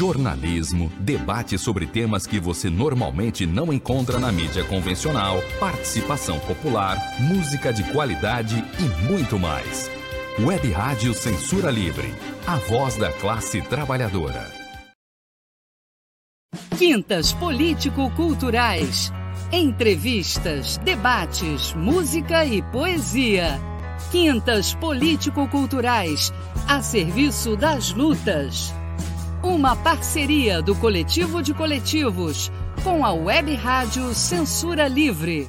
jornalismo, debate sobre temas que você normalmente não encontra na mídia convencional, participação popular, música de qualidade e muito mais. Web Rádio Censura Livre, a voz da classe trabalhadora. Quintas Político-Culturais. Entrevistas, debates, música e poesia. Quintas Político-Culturais, a serviço das lutas. Uma parceria do Coletivo de Coletivos com a Web Rádio Censura Livre.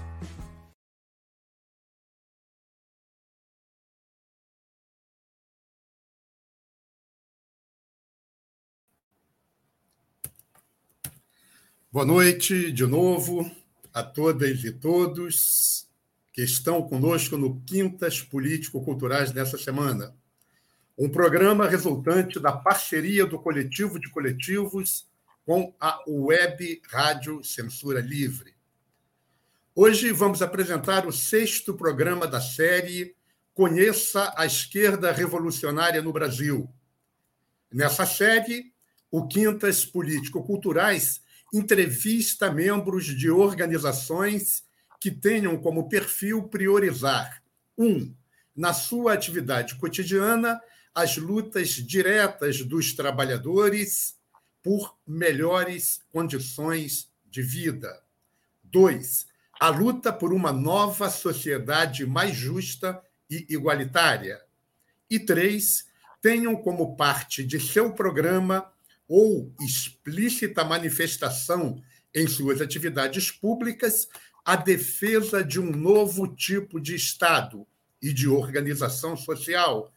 Boa noite de novo a todas e todos que estão conosco no Quintas Político-Culturais dessa semana. Um programa resultante da parceria do Coletivo de Coletivos com a Web Rádio Censura Livre. Hoje vamos apresentar o sexto programa da série Conheça a Esquerda Revolucionária no Brasil. Nessa série, o Quintas Político-Culturais entrevista membros de organizações que tenham como perfil priorizar, um, na sua atividade cotidiana, as lutas diretas dos trabalhadores por melhores condições de vida. Dois, a luta por uma nova sociedade mais justa e igualitária. E três, tenham como parte de seu programa ou explícita manifestação em suas atividades públicas a defesa de um novo tipo de Estado e de organização social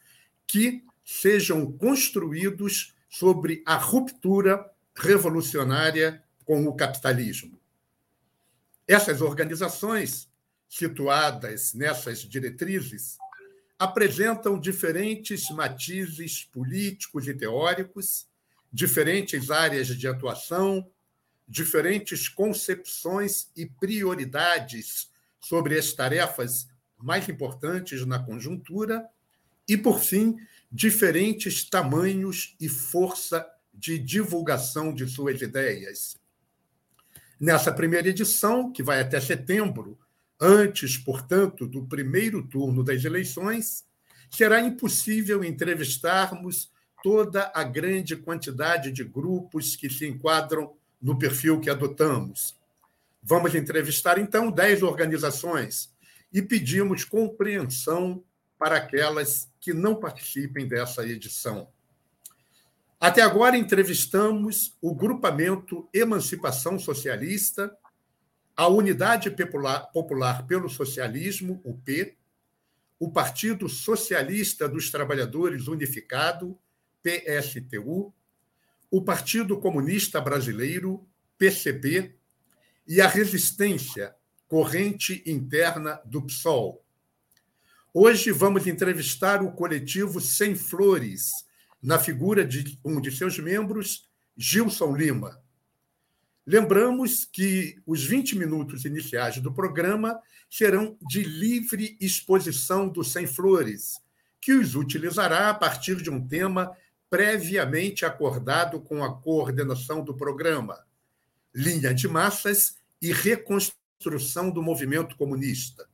que sejam construídos sobre a ruptura revolucionária com o capitalismo. Essas organizações, situadas nessas diretrizes, apresentam diferentes matizes políticos e teóricos diferentes áreas de atuação, diferentes concepções e prioridades sobre as tarefas mais importantes na conjuntura e, por fim, diferentes tamanhos e força de divulgação de suas ideias. Nessa primeira edição, que vai até setembro, antes, portanto, do primeiro turno das eleições, será impossível entrevistarmos toda a grande quantidade de grupos que se enquadram no perfil que adotamos. Vamos entrevistar, então, 10 organizações e pedimos compreensão para aquelas que não participem dessa edição. Até agora, entrevistamos o Grupamento Emancipação Socialista, a Unidade Popular pelo Socialismo, o P, o Partido Socialista dos Trabalhadores Unificado, PSTU, o Partido Comunista Brasileiro, PCB, e a Resistência, corrente interna do PSOL. Hoje vamos entrevistar o coletivo Sem Flores, na figura de um de seus membros, Gilson Lima. Lembramos que os 20 minutos iniciais do programa serão de livre exposição do Sem Flores, que os utilizará a partir de um tema previamente acordado com a coordenação do programa, linha de massas e reconstrução do movimento comunista.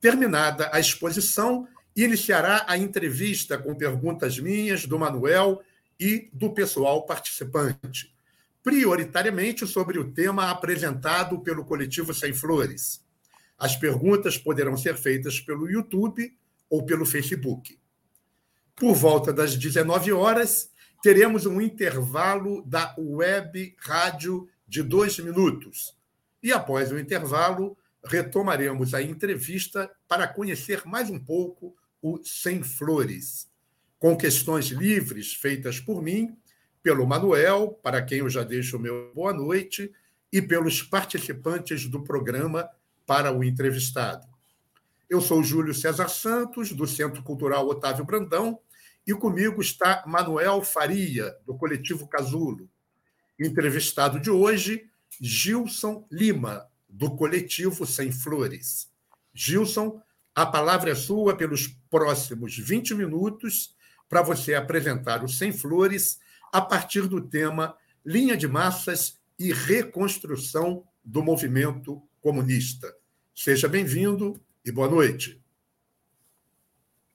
Terminada a exposição, iniciará a entrevista com perguntas minhas, do Manuel e do pessoal participante, prioritariamente sobre o tema apresentado pelo coletivo Sem Flores. As perguntas poderão ser feitas pelo YouTube ou pelo Facebook. Por volta das 19 horas, teremos um intervalo da web rádio de dois minutos. E após o intervalo, retomaremos a entrevista para conhecer mais um pouco o Sem Flores, com questões livres feitas por mim, pelo Manuel, para quem eu já deixo o meu boa noite, e pelos participantes do programa para o entrevistado. Eu sou Júlio César Santos, do Centro Cultural Otávio Brandão, e comigo está Manuel Faria, do Coletivo Casulo. Entrevistado de hoje, Gilson Lima, do Coletivo Sem Flores. Gilson, a palavra é sua pelos próximos 20 minutos para você apresentar o Sem Flores a partir do tema Linha de Massas e Reconstrução do Movimento Comunista. Seja bem-vindo e boa noite.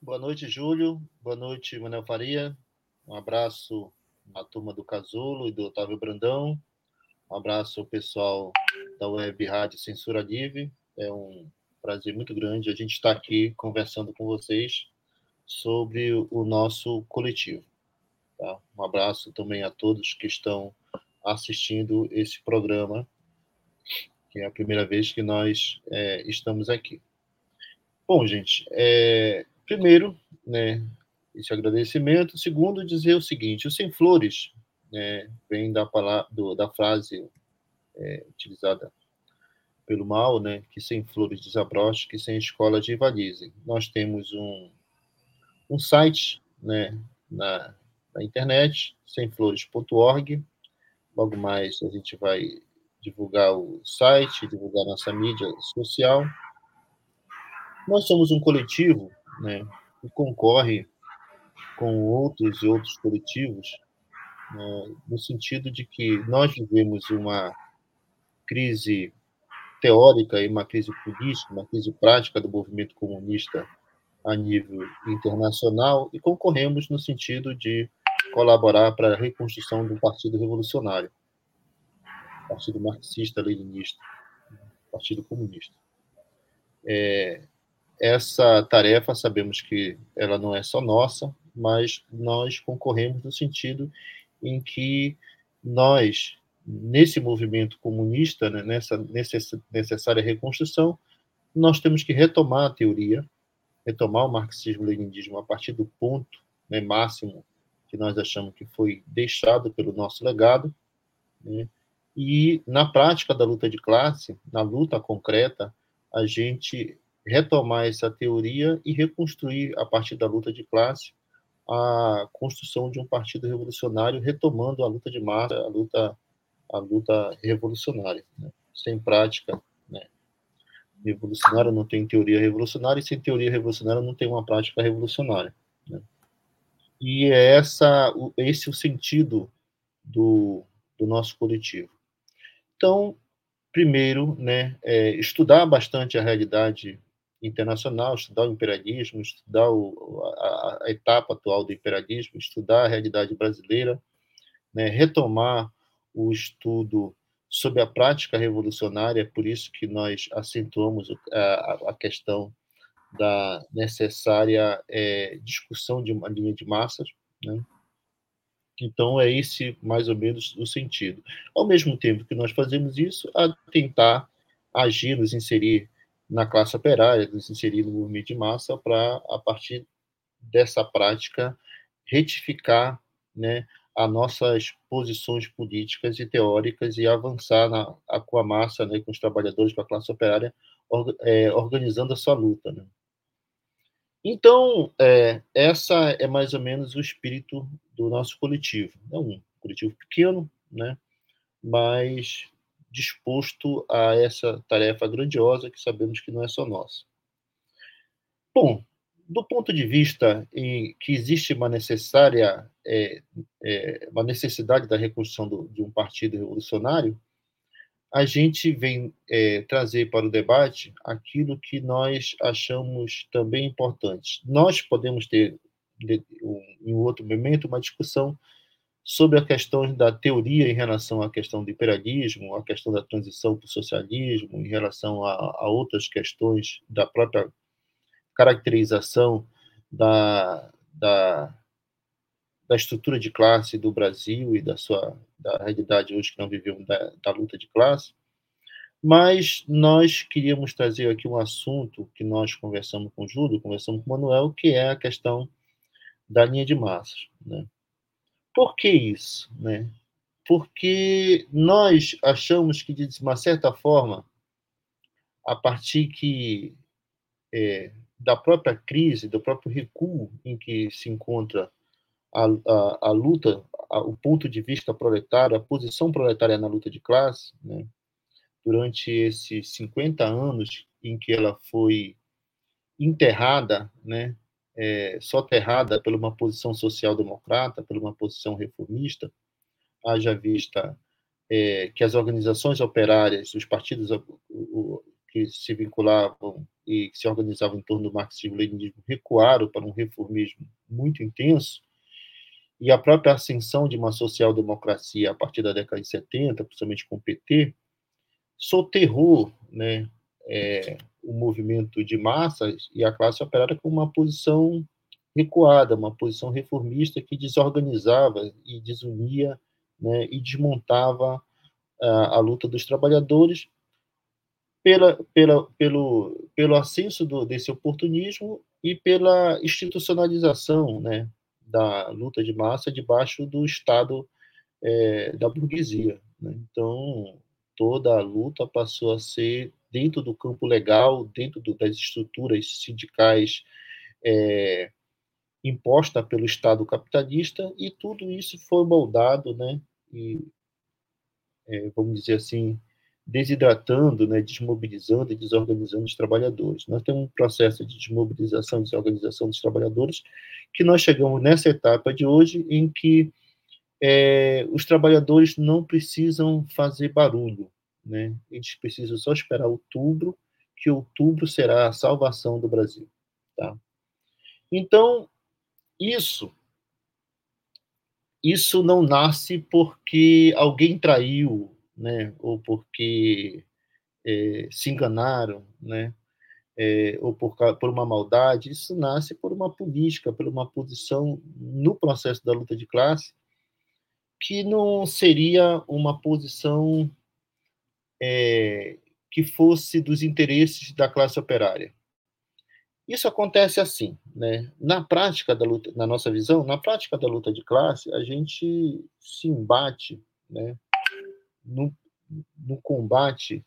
Boa noite, Júlio. Boa noite, Manuel Faria. Um abraço à turma do Casulo e do Otávio Brandão. Um abraço ao pessoal da Web Rádio Censura Livre. É um prazer muito grande a gente estar aqui conversando com vocês sobre o nosso coletivo. Tá? Um abraço também a todos que estão assistindo esse programa, que é a primeira vez que nós é, estamos aqui. Bom, gente, é, primeiro, né, esse agradecimento. Segundo, dizer o seguinte: o Sem Flores né, vem da, palavra, do, da frase é, utilizada pelo mal, né, que sem flores desabroche, que sem escola rivalizem. Nós temos um, um site né, na, na internet, semflores.org. Logo mais a gente vai divulgar o site, divulgar nossa mídia social. Nós somos um coletivo né, que concorre com outros e outros coletivos, no sentido de que nós vivemos uma crise teórica e uma crise política, uma crise prática do movimento comunista a nível internacional e concorremos no sentido de colaborar para a reconstrução do Partido Revolucionário, Partido Marxista-Leninista, Partido Comunista. É, essa tarefa sabemos que ela não é só nossa, mas nós concorremos no sentido em que nós, nesse movimento comunista, né, nessa necessária reconstrução, nós temos que retomar a teoria, retomar o marxismo-leninismo a partir do ponto né, máximo que nós achamos que foi deixado pelo nosso legado, né, e na prática da luta de classe, na luta concreta, a gente retomar essa teoria e reconstruir a partir da luta de classe a construção de um partido revolucionário, retomando a luta de massa, a luta, a luta revolucionária. Né? Sem prática né? revolucionária não tem teoria revolucionária, e sem teoria revolucionária não tem uma prática revolucionária. Né? E é essa, esse o sentido do, do nosso coletivo. Então, primeiro, né, é estudar bastante a realidade internacional, estudar o imperialismo, estudar o, a, a, etapa atual do imperialismo, estudar a realidade brasileira, né, retomar o estudo sobre a prática revolucionária, é por isso que nós acentuamos a, a questão da necessária é, discussão de uma linha de massas, né? Então, é esse mais ou menos o sentido. Ao mesmo tempo que nós fazemos isso, a tentar agir, nos inserir na classe operária, nos inserir no movimento de massa, para, a partir dessa prática, retificar né, as nossas posições políticas e teóricas e avançar na, a, com a massa, né, com os trabalhadores, com a classe operária, or, é, organizando a sua luta. Né. Então, é, essa é mais ou menos o espírito do nosso coletivo. É um coletivo pequeno, né, mas disposto a essa tarefa grandiosa que sabemos que não é só nossa. Bom, do ponto de vista em que existe uma necessária é, é, uma necessidade da reconstrução do, de um partido revolucionário, a gente vem é, trazer para o debate aquilo que nós achamos também importante. Nós podemos ter, em outro momento, uma discussão sobre a questão da teoria em relação à questão do imperialismo, a questão da transição para o socialismo, em relação a, a outras questões da própria caracterização da, da, da estrutura de classe do Brasil e da sua da realidade hoje que não vivemos da, da luta de classe. Mas nós queríamos trazer aqui um assunto que nós conversamos com o Júlio, conversamos com o Manuel, que é a questão da linha de massas. Né? Por que isso? Né? Porque nós achamos que, de uma certa forma, a partir que é, da própria crise, do próprio recuo em que se encontra a, a, a luta, a, o ponto de vista proletário, a posição proletária na luta de classe, né, durante esses 50 anos em que ela foi enterrada, né, é, soterrada por uma posição social-democrata, por uma posição reformista, haja vista é, que as organizações operárias, os partidos o, que se vinculavam e que se organizavam em torno do marxismo-leninismo recuaram para um reformismo muito intenso, e a própria ascensão de uma social-democracia a partir da década de 70, principalmente com o PT, soterrou né, é, o movimento de massas e a classe operária com uma posição recuada, uma posição reformista que desorganizava e desunia né, e desmontava a, a luta dos trabalhadores pela, pela, pelo, pelo ascenso do, desse oportunismo e pela institucionalização né, da luta de massa debaixo do Estado é, da burguesia. Né? Então, toda a luta passou a ser dentro do campo legal, dentro do, das estruturas sindicais é, imposta pelo Estado capitalista, e tudo isso foi moldado, né, e, é, vamos dizer assim, desidratando, né, desmobilizando e desorganizando os trabalhadores. Nós temos um processo de desmobilização e desorganização dos trabalhadores que nós chegamos nessa etapa de hoje em que é, os trabalhadores não precisam fazer barulho, né? Eles precisam só esperar outubro, que outubro será a salvação do Brasil, tá? Então, isso isso não nasce porque alguém traiu, né? Ou porque é, se enganaram, né? É, ou por, por uma maldade, isso nasce por uma política, por uma posição no processo da luta de classe que não seria uma posição é, que fosse dos interesses da classe operária. Isso acontece assim, né? Na prática da luta, na nossa visão, na prática da luta de classe, a gente se embate, né? No, no combate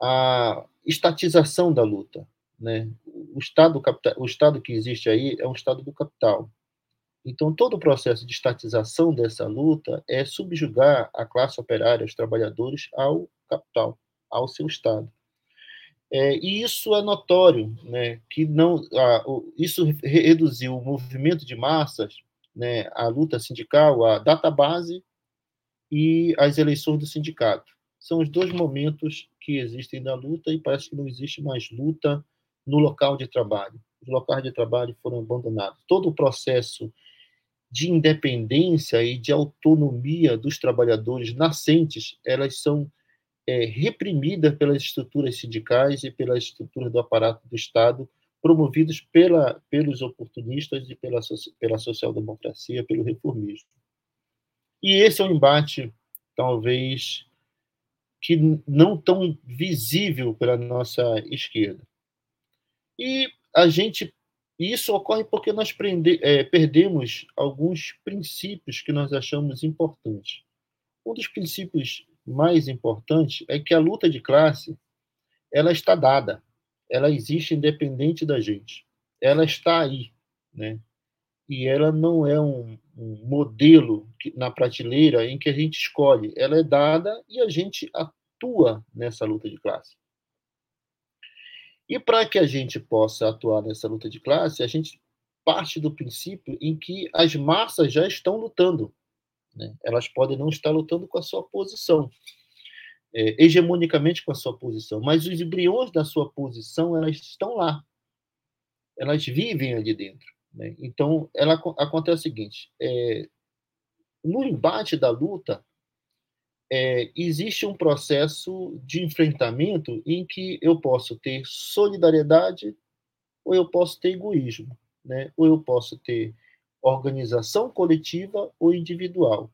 à estatização da luta, né? O estado capital, o estado que existe aí é um estado do capital. Então, todo o processo de estatização dessa luta é subjugar a classe operária, os trabalhadores, ao capital, ao seu Estado. É, e isso é notório, né, que não, a, o, isso reduziu o movimento de massas, né, a luta sindical, a database e as eleições do sindicato. São os dois momentos que existem na luta e parece que não existe mais luta no local de trabalho. Os locais de trabalho foram abandonados. Todo o processo de independência e de autonomia dos trabalhadores nascentes, elas são é, reprimidas pelas estruturas sindicais e pelas estruturas do aparato do Estado, promovidos pela, pelos oportunistas e pela, pela social-democracia, pelo reformismo. E esse é um embate, talvez, que não tão visível pela nossa esquerda. E a gente e isso ocorre porque nós prende, é, perdemos alguns princípios que nós achamos importantes. Um dos princípios mais importantes é que a luta de classe ela está dada, ela existe independente da gente, ela está aí, né? E ela não é um, um modelo que, na prateleira em que a gente escolhe, ela é dada e a gente atua nessa luta de classe. E para que a gente possa atuar nessa luta de classe, a gente parte do princípio em que as massas já estão lutando. Né? Elas podem não estar lutando com a sua posição, é, hegemonicamente com a sua posição, mas os embriões da sua posição elas estão lá. Elas vivem ali dentro. Né? Então, ela, acontece o seguinte: é, no embate da luta, é, existe um processo de enfrentamento em que eu posso ter solidariedade ou eu posso ter egoísmo, né? ou eu posso ter organização coletiva ou individual.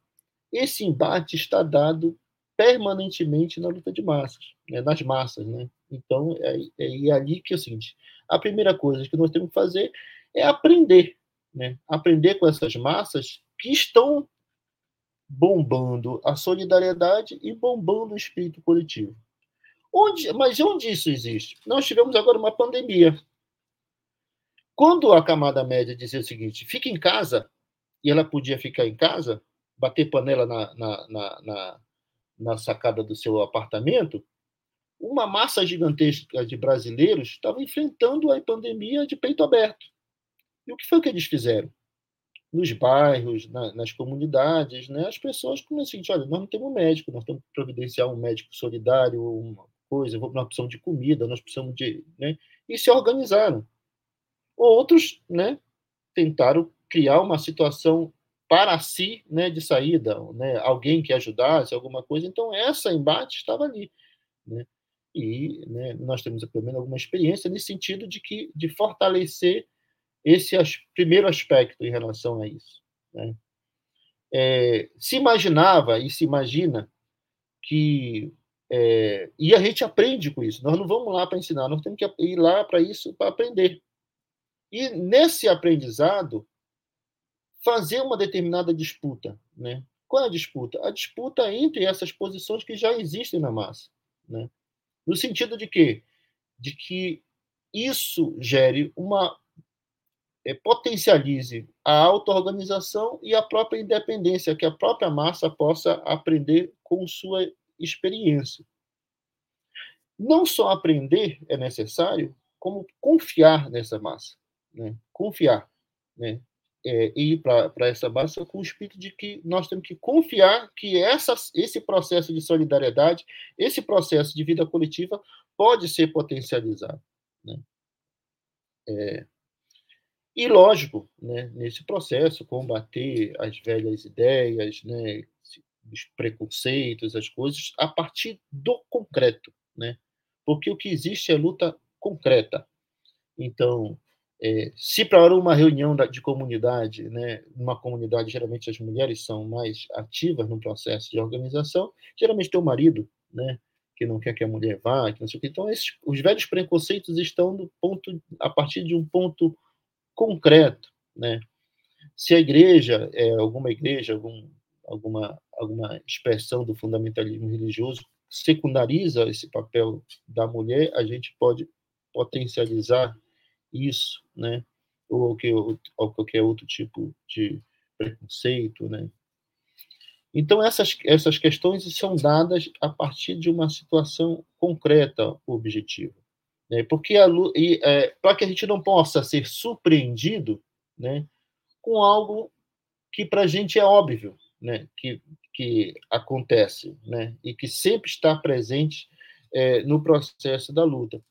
Esse embate está dado permanentemente na luta de massas, né? nas massas. Né? Então, é, é, é ali que é o seguinte: a primeira coisa que nós temos que fazer é aprender. Né? Aprender com essas massas que estão bombando a solidariedade e bombando o espírito coletivo. Onde, mas onde isso existe? Nós tivemos agora uma pandemia. Quando a camada média dizia o seguinte, fique em casa, e ela podia ficar em casa, bater panela na, na, na, na, na sacada do seu apartamento, uma massa gigantesca de brasileiros estava enfrentando a pandemia de peito aberto. E o que foi que eles fizeram? Nos bairros, na, nas comunidades, né, as pessoas começaram a seguinte, olha, nós não temos médico, nós temos que providenciar um médico solidário, uma coisa, nós precisamos de comida, nós precisamos de... Né, e se organizaram. Outros né, tentaram criar uma situação para si né, de saída, né, alguém que ajudasse, alguma coisa. Então, essa embate estava ali. Né? E né, nós temos, pelo menos, alguma experiência nesse sentido de que de fortalecer esse as, primeiro aspecto em relação a isso. Né? É, se imaginava e se imagina que é, e a gente aprende com isso. Nós não vamos lá para ensinar, nós temos que ir lá para isso para aprender. E nesse aprendizado fazer uma determinada disputa, né? Qual é a disputa? A disputa entre essas posições que já existem na massa, né? No sentido de que de que isso gere uma é, potencialize a auto-organização e a própria independência, que a própria massa possa aprender com sua experiência. Não só aprender é necessário, como confiar nessa massa, né? Confiar, né? É, ir para essa massa com o espírito de que nós temos que confiar que essa, esse processo de solidariedade, esse processo de vida coletiva pode ser potencializado. Né? É, e, lógico, né, nesse processo, combater as velhas ideias, né, os preconceitos, as coisas, a partir do concreto. Né? Porque o que existe é luta concreta. Então, é, se para uma reunião de comunidade, né, uma comunidade, geralmente as mulheres são mais ativas no processo de organização, geralmente tem o marido, né, que não quer que a mulher vá, que não sei o que. Então, esses, os velhos preconceitos estão no ponto, a partir de um ponto concreto, né? Se a igreja, é, alguma igreja, algum, alguma, alguma expressão do fundamentalismo religioso secundariza esse papel da mulher, a gente pode potencializar isso, né? Ou, que, ou qualquer outro tipo de preconceito, né? Então, essas, essas questões são dadas a partir de uma situação concreta objetiva. Né? Porque é, para que a gente não possa ser surpreendido né, com algo que para a gente é óbvio, né, que, que acontece né, e que sempre está presente é, no processo da luta.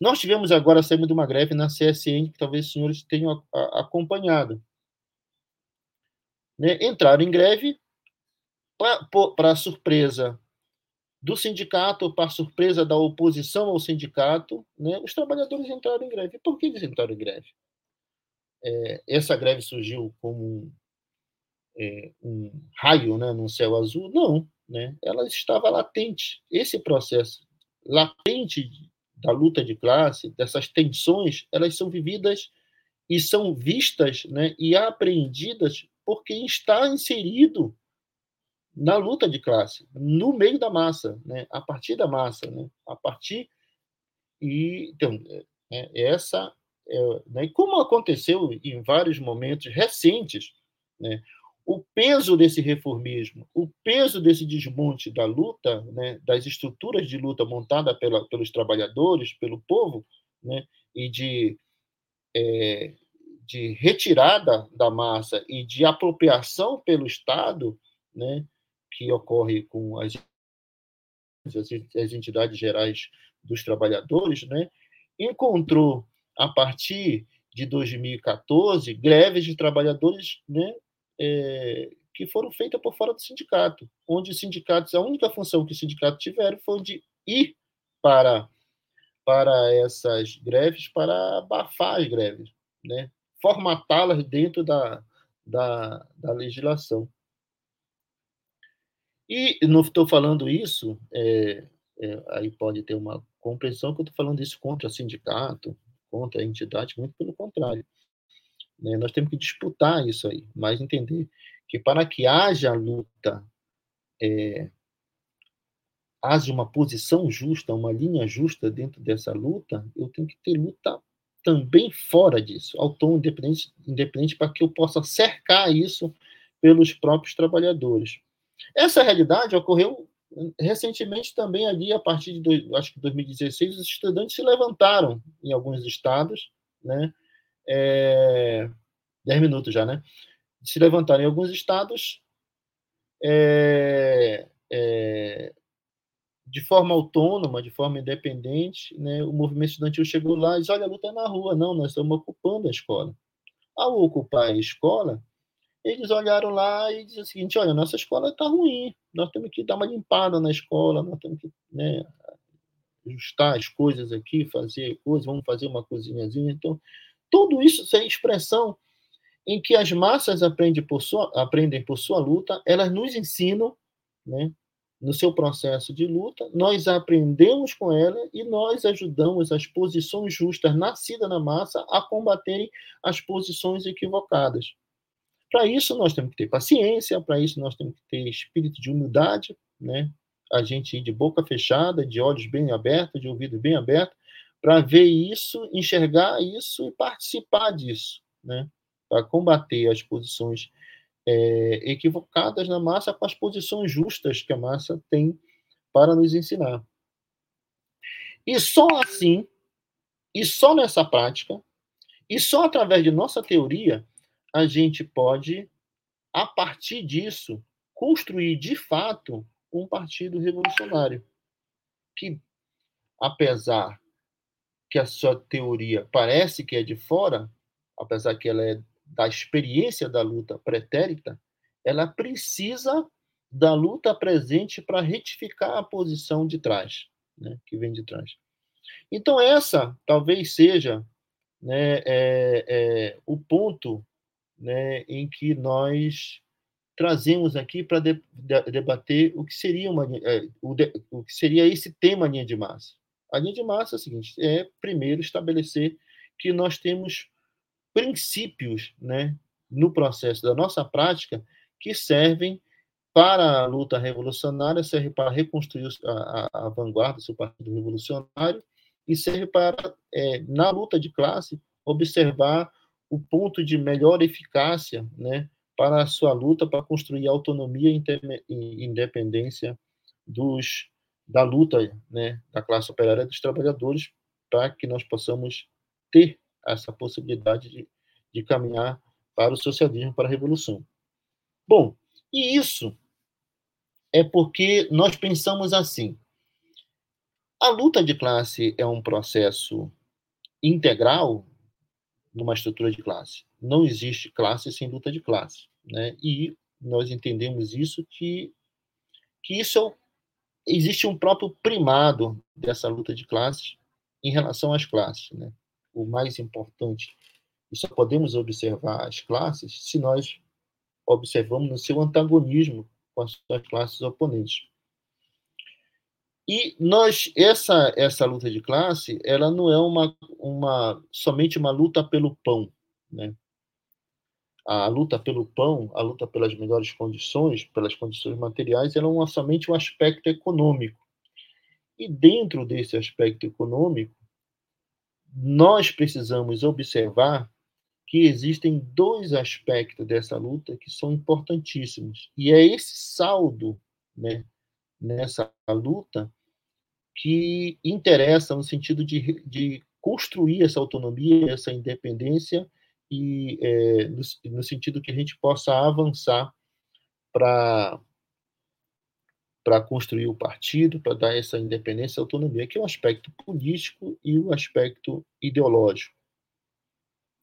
Nós tivemos agora saindo de uma greve na CSN, que talvez os senhores tenham acompanhado. Né? Entraram em greve para surpresa do sindicato, para surpresa da oposição ao sindicato, né, os trabalhadores entraram em greve. Por que eles entraram em greve? É, essa greve surgiu como um, é, um raio né, no céu azul? Não, né, ela estava latente. Esse processo latente da luta de classe, dessas tensões, elas são vividas e são vistas né, e apreendidas por quem está inserido na luta de classe, no meio da massa, né? a partir da massa, né? a partir. E, então, é, é essa. É, né? Como aconteceu em vários momentos recentes, né? o peso desse reformismo, o peso desse desmonte da luta, né? das estruturas de luta montada pela, pelos trabalhadores, pelo povo, né? e de. É, de retirada da massa e de apropriação pelo Estado, né, que ocorre com as, as entidades gerais dos trabalhadores, né, encontrou, a partir de 2014, greves de trabalhadores né, é, que foram feitas por fora do sindicato, onde os sindicatos, a única função que os sindicatos tiveram foi de ir para, para essas greves, para abafar as greves, né, formatá-las dentro da, da, da legislação. E não estou falando isso, é, é, aí pode ter uma compreensão que eu estou falando isso contra sindicato, contra a entidade, muito pelo contrário. Né? Nós temos que disputar isso aí, mas entender que para que haja luta, é, haja uma posição justa, uma linha justa dentro dessa luta, eu tenho que ter luta também fora disso, autônomo, independente, independente para que eu possa cercar isso pelos próprios trabalhadores. Essa realidade ocorreu recentemente também ali, a partir de, acho que 2016, os estudantes se levantaram em alguns estados, né, é, 10 minutos já, né? Se levantaram em alguns estados é, é, de forma autônoma, de forma independente, né? O movimento estudantil chegou lá e disse: olha, a luta é na rua, não, nós estamos ocupando a escola. Ao ocupar a escola, eles olharam lá e disseram o seguinte: olha, nossa escola está ruim, nós temos que dar uma limpada na escola, nós temos que né, ajustar as coisas aqui, fazer coisas, vamos fazer uma cozinhazinha. Então, tudo isso é expressão em que as massas aprendem por sua, aprendem por sua luta, elas nos ensinam, né, no seu processo de luta, nós aprendemos com ela e nós ajudamos as posições justas nascidas na massa a combaterem as posições equivocadas. Para isso, nós temos que ter paciência, para isso, nós temos que ter espírito de humildade, né? a gente ir de boca fechada, de olhos bem abertos, de ouvido bem aberto, para ver isso, enxergar isso e participar disso, né? para combater as posições é, equivocadas na massa com as posições justas que a massa tem para nos ensinar. E só assim, e só nessa prática, e só através de nossa teoria, a gente pode, a partir disso, construir de fato um partido revolucionário. Que, apesar que a sua teoria parece que é de fora, apesar que ela é da experiência da luta pretérita, ela precisa da luta presente para retificar a posição de trás, né, que vem de trás. Então, essa talvez seja né, é, é, o ponto né, em que nós trazemos aqui para de, de, debater o que seria uma é, o, de, o, que seria esse tema linha de massa. A linha de massa é o seguinte: é primeiro estabelecer que nós temos princípios, né, no processo da nossa prática que servem para a luta revolucionária, serve para reconstruir a, a, a vanguarda, seu partido revolucionário, e serve para, é, na luta de classe, observar o ponto de melhor eficácia né, para a sua luta para construir autonomia e independência dos, da luta né, da classe operária dos trabalhadores para que nós possamos ter essa possibilidade de, de caminhar para o socialismo, para a revolução. Bom, e isso é porque nós pensamos assim: a luta de classe é um processo integral numa estrutura de classe. Não existe classe sem luta de classe, né? E nós entendemos isso que que isso é, existe um próprio primado dessa luta de classes em relação às classes, né? O mais importante, e só podemos observar as classes se nós observamos no seu antagonismo com as suas classes oponentes. E nós essa essa luta de classe, ela não é uma, uma somente uma luta pelo pão, né? A luta pelo pão, a luta pelas melhores condições, pelas condições materiais, ela é somente um aspecto econômico. E dentro desse aspecto econômico, nós precisamos observar que existem dois aspectos dessa luta que são importantíssimos. E é esse saldo né, nessa luta que interessa no sentido de, de construir essa autonomia, essa independência, e é, no, no, sentido que a gente possa avançar para para construir o partido, para dar essa independência e autonomia, que é o aspecto político e o aspecto ideológico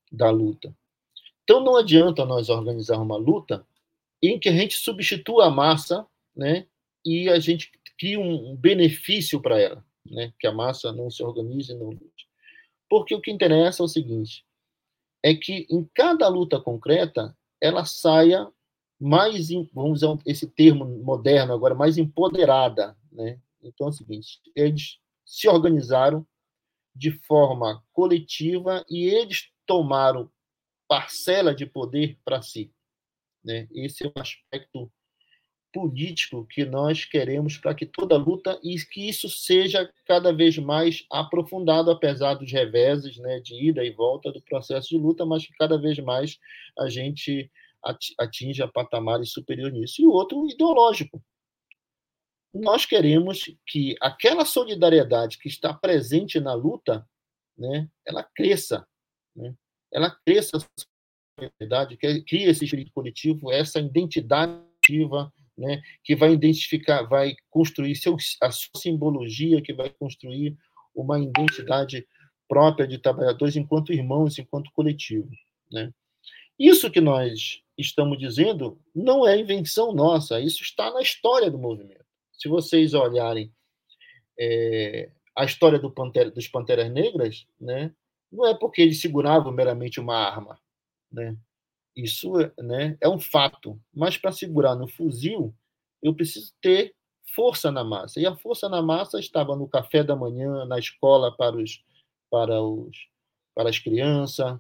da luta. Então não adianta nós organizar uma luta em que a gente substitua a massa, né, e a gente cria um benefício para ela, né? Que a massa não se organize e não lute. Porque o que interessa é o seguinte: é que em cada luta concreta ela saia mais, vamos usar esse termo moderno agora, mais empoderada, né? Então é o seguinte: eles se organizaram de forma coletiva e eles tomaram parcela de poder para si. Né? Esse é um aspecto político que nós queremos para que toda luta e que isso seja cada vez mais aprofundado, apesar dos reveses né, de ida e volta do processo de luta, mas que cada vez mais a gente atinja patamares superiores nisso. E o outro, ideológico. Nós queremos que aquela solidariedade que está presente na luta, né, ela cresça, né, ela cresça verdade, cria esse espírito coletivo, essa identidade ativa, né, que vai identificar, vai construir seu, a sua simbologia, que vai construir uma identidade própria de trabalhadores enquanto irmãos, enquanto coletivo. Né? Isso que nós estamos dizendo não é invenção nossa, isso está na história do movimento. Se vocês olharem é, a história do Pantera, dos Panteras Negras, né, não é porque eles seguravam meramente uma arma, né? Isso né, é um fato. Mas para segurar no fuzil, eu preciso ter força na massa. E a força na massa estava no café da manhã, na escola para os para os para as crianças,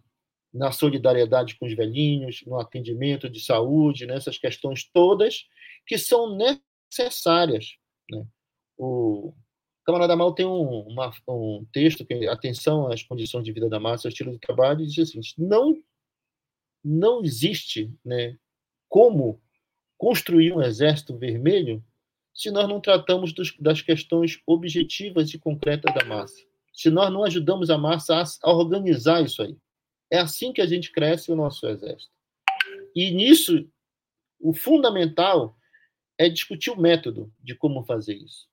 na solidariedade com os velhinhos, no atendimento de saúde, nessas questões todas que são necessárias. Né? O Camarada Mal tem um, uma, um texto que atenção às condições de vida da massa, ao estilo de trabalho, e diz assim: não não existe né, como construir um exército vermelho se nós não tratamos dos, das questões objetivas e concretas da massa. Se nós não ajudamos a massa a, organizar isso aí. É assim que a gente cresce o nosso exército. E nisso, o fundamental é discutir o método de como fazer isso.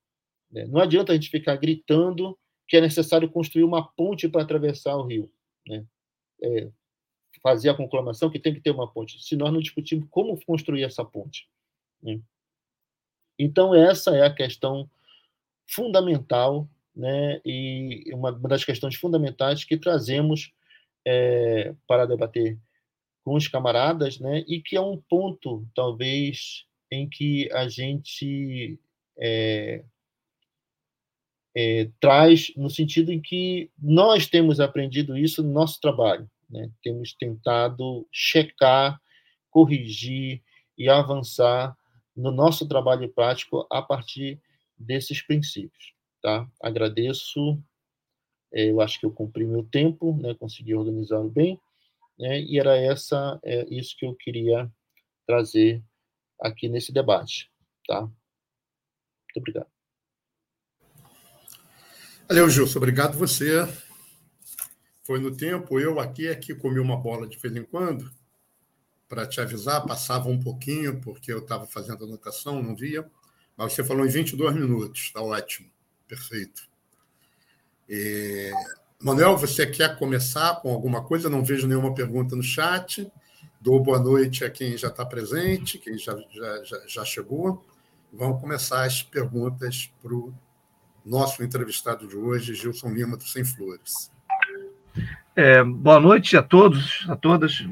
Né. Não adianta a gente ficar gritando que é necessário construir uma ponte para atravessar o rio. Né? É, fazer a conclamação que tem que ter uma ponte, se nós não discutirmos como construir essa ponte. Né? Então, essa é a questão fundamental, né, e uma, das questões fundamentais que trazemos é, para debater com os camaradas, né, e que é um ponto, talvez, em que a gente é, é, traz no sentido em que nós temos aprendido isso no nosso trabalho. Né? Temos tentado checar, corrigir e avançar no nosso trabalho prático a partir desses princípios. Tá? Agradeço, é, eu acho que eu cumpri meu tempo, né? consegui organizá-lo bem, né? e era essa, é, isso que eu queria trazer aqui nesse debate. Tá? Muito obrigado. Valeu, Gilson. Obrigado você foi no tempo. Eu aqui é que comi uma bola de vez em quando, para te avisar, passava um pouquinho, porque eu estava fazendo anotação, não via. Mas você falou em 22 minutos, está ótimo, perfeito. E... Manuel, você quer começar com alguma coisa? Não vejo nenhuma pergunta no chat. Dou boa noite a quem já está presente, quem já, já, já, já chegou. Vamos começar as perguntas para o nosso entrevistado de hoje, Gilson Lima, do Sem Flores. É, boa noite a todos, a todas.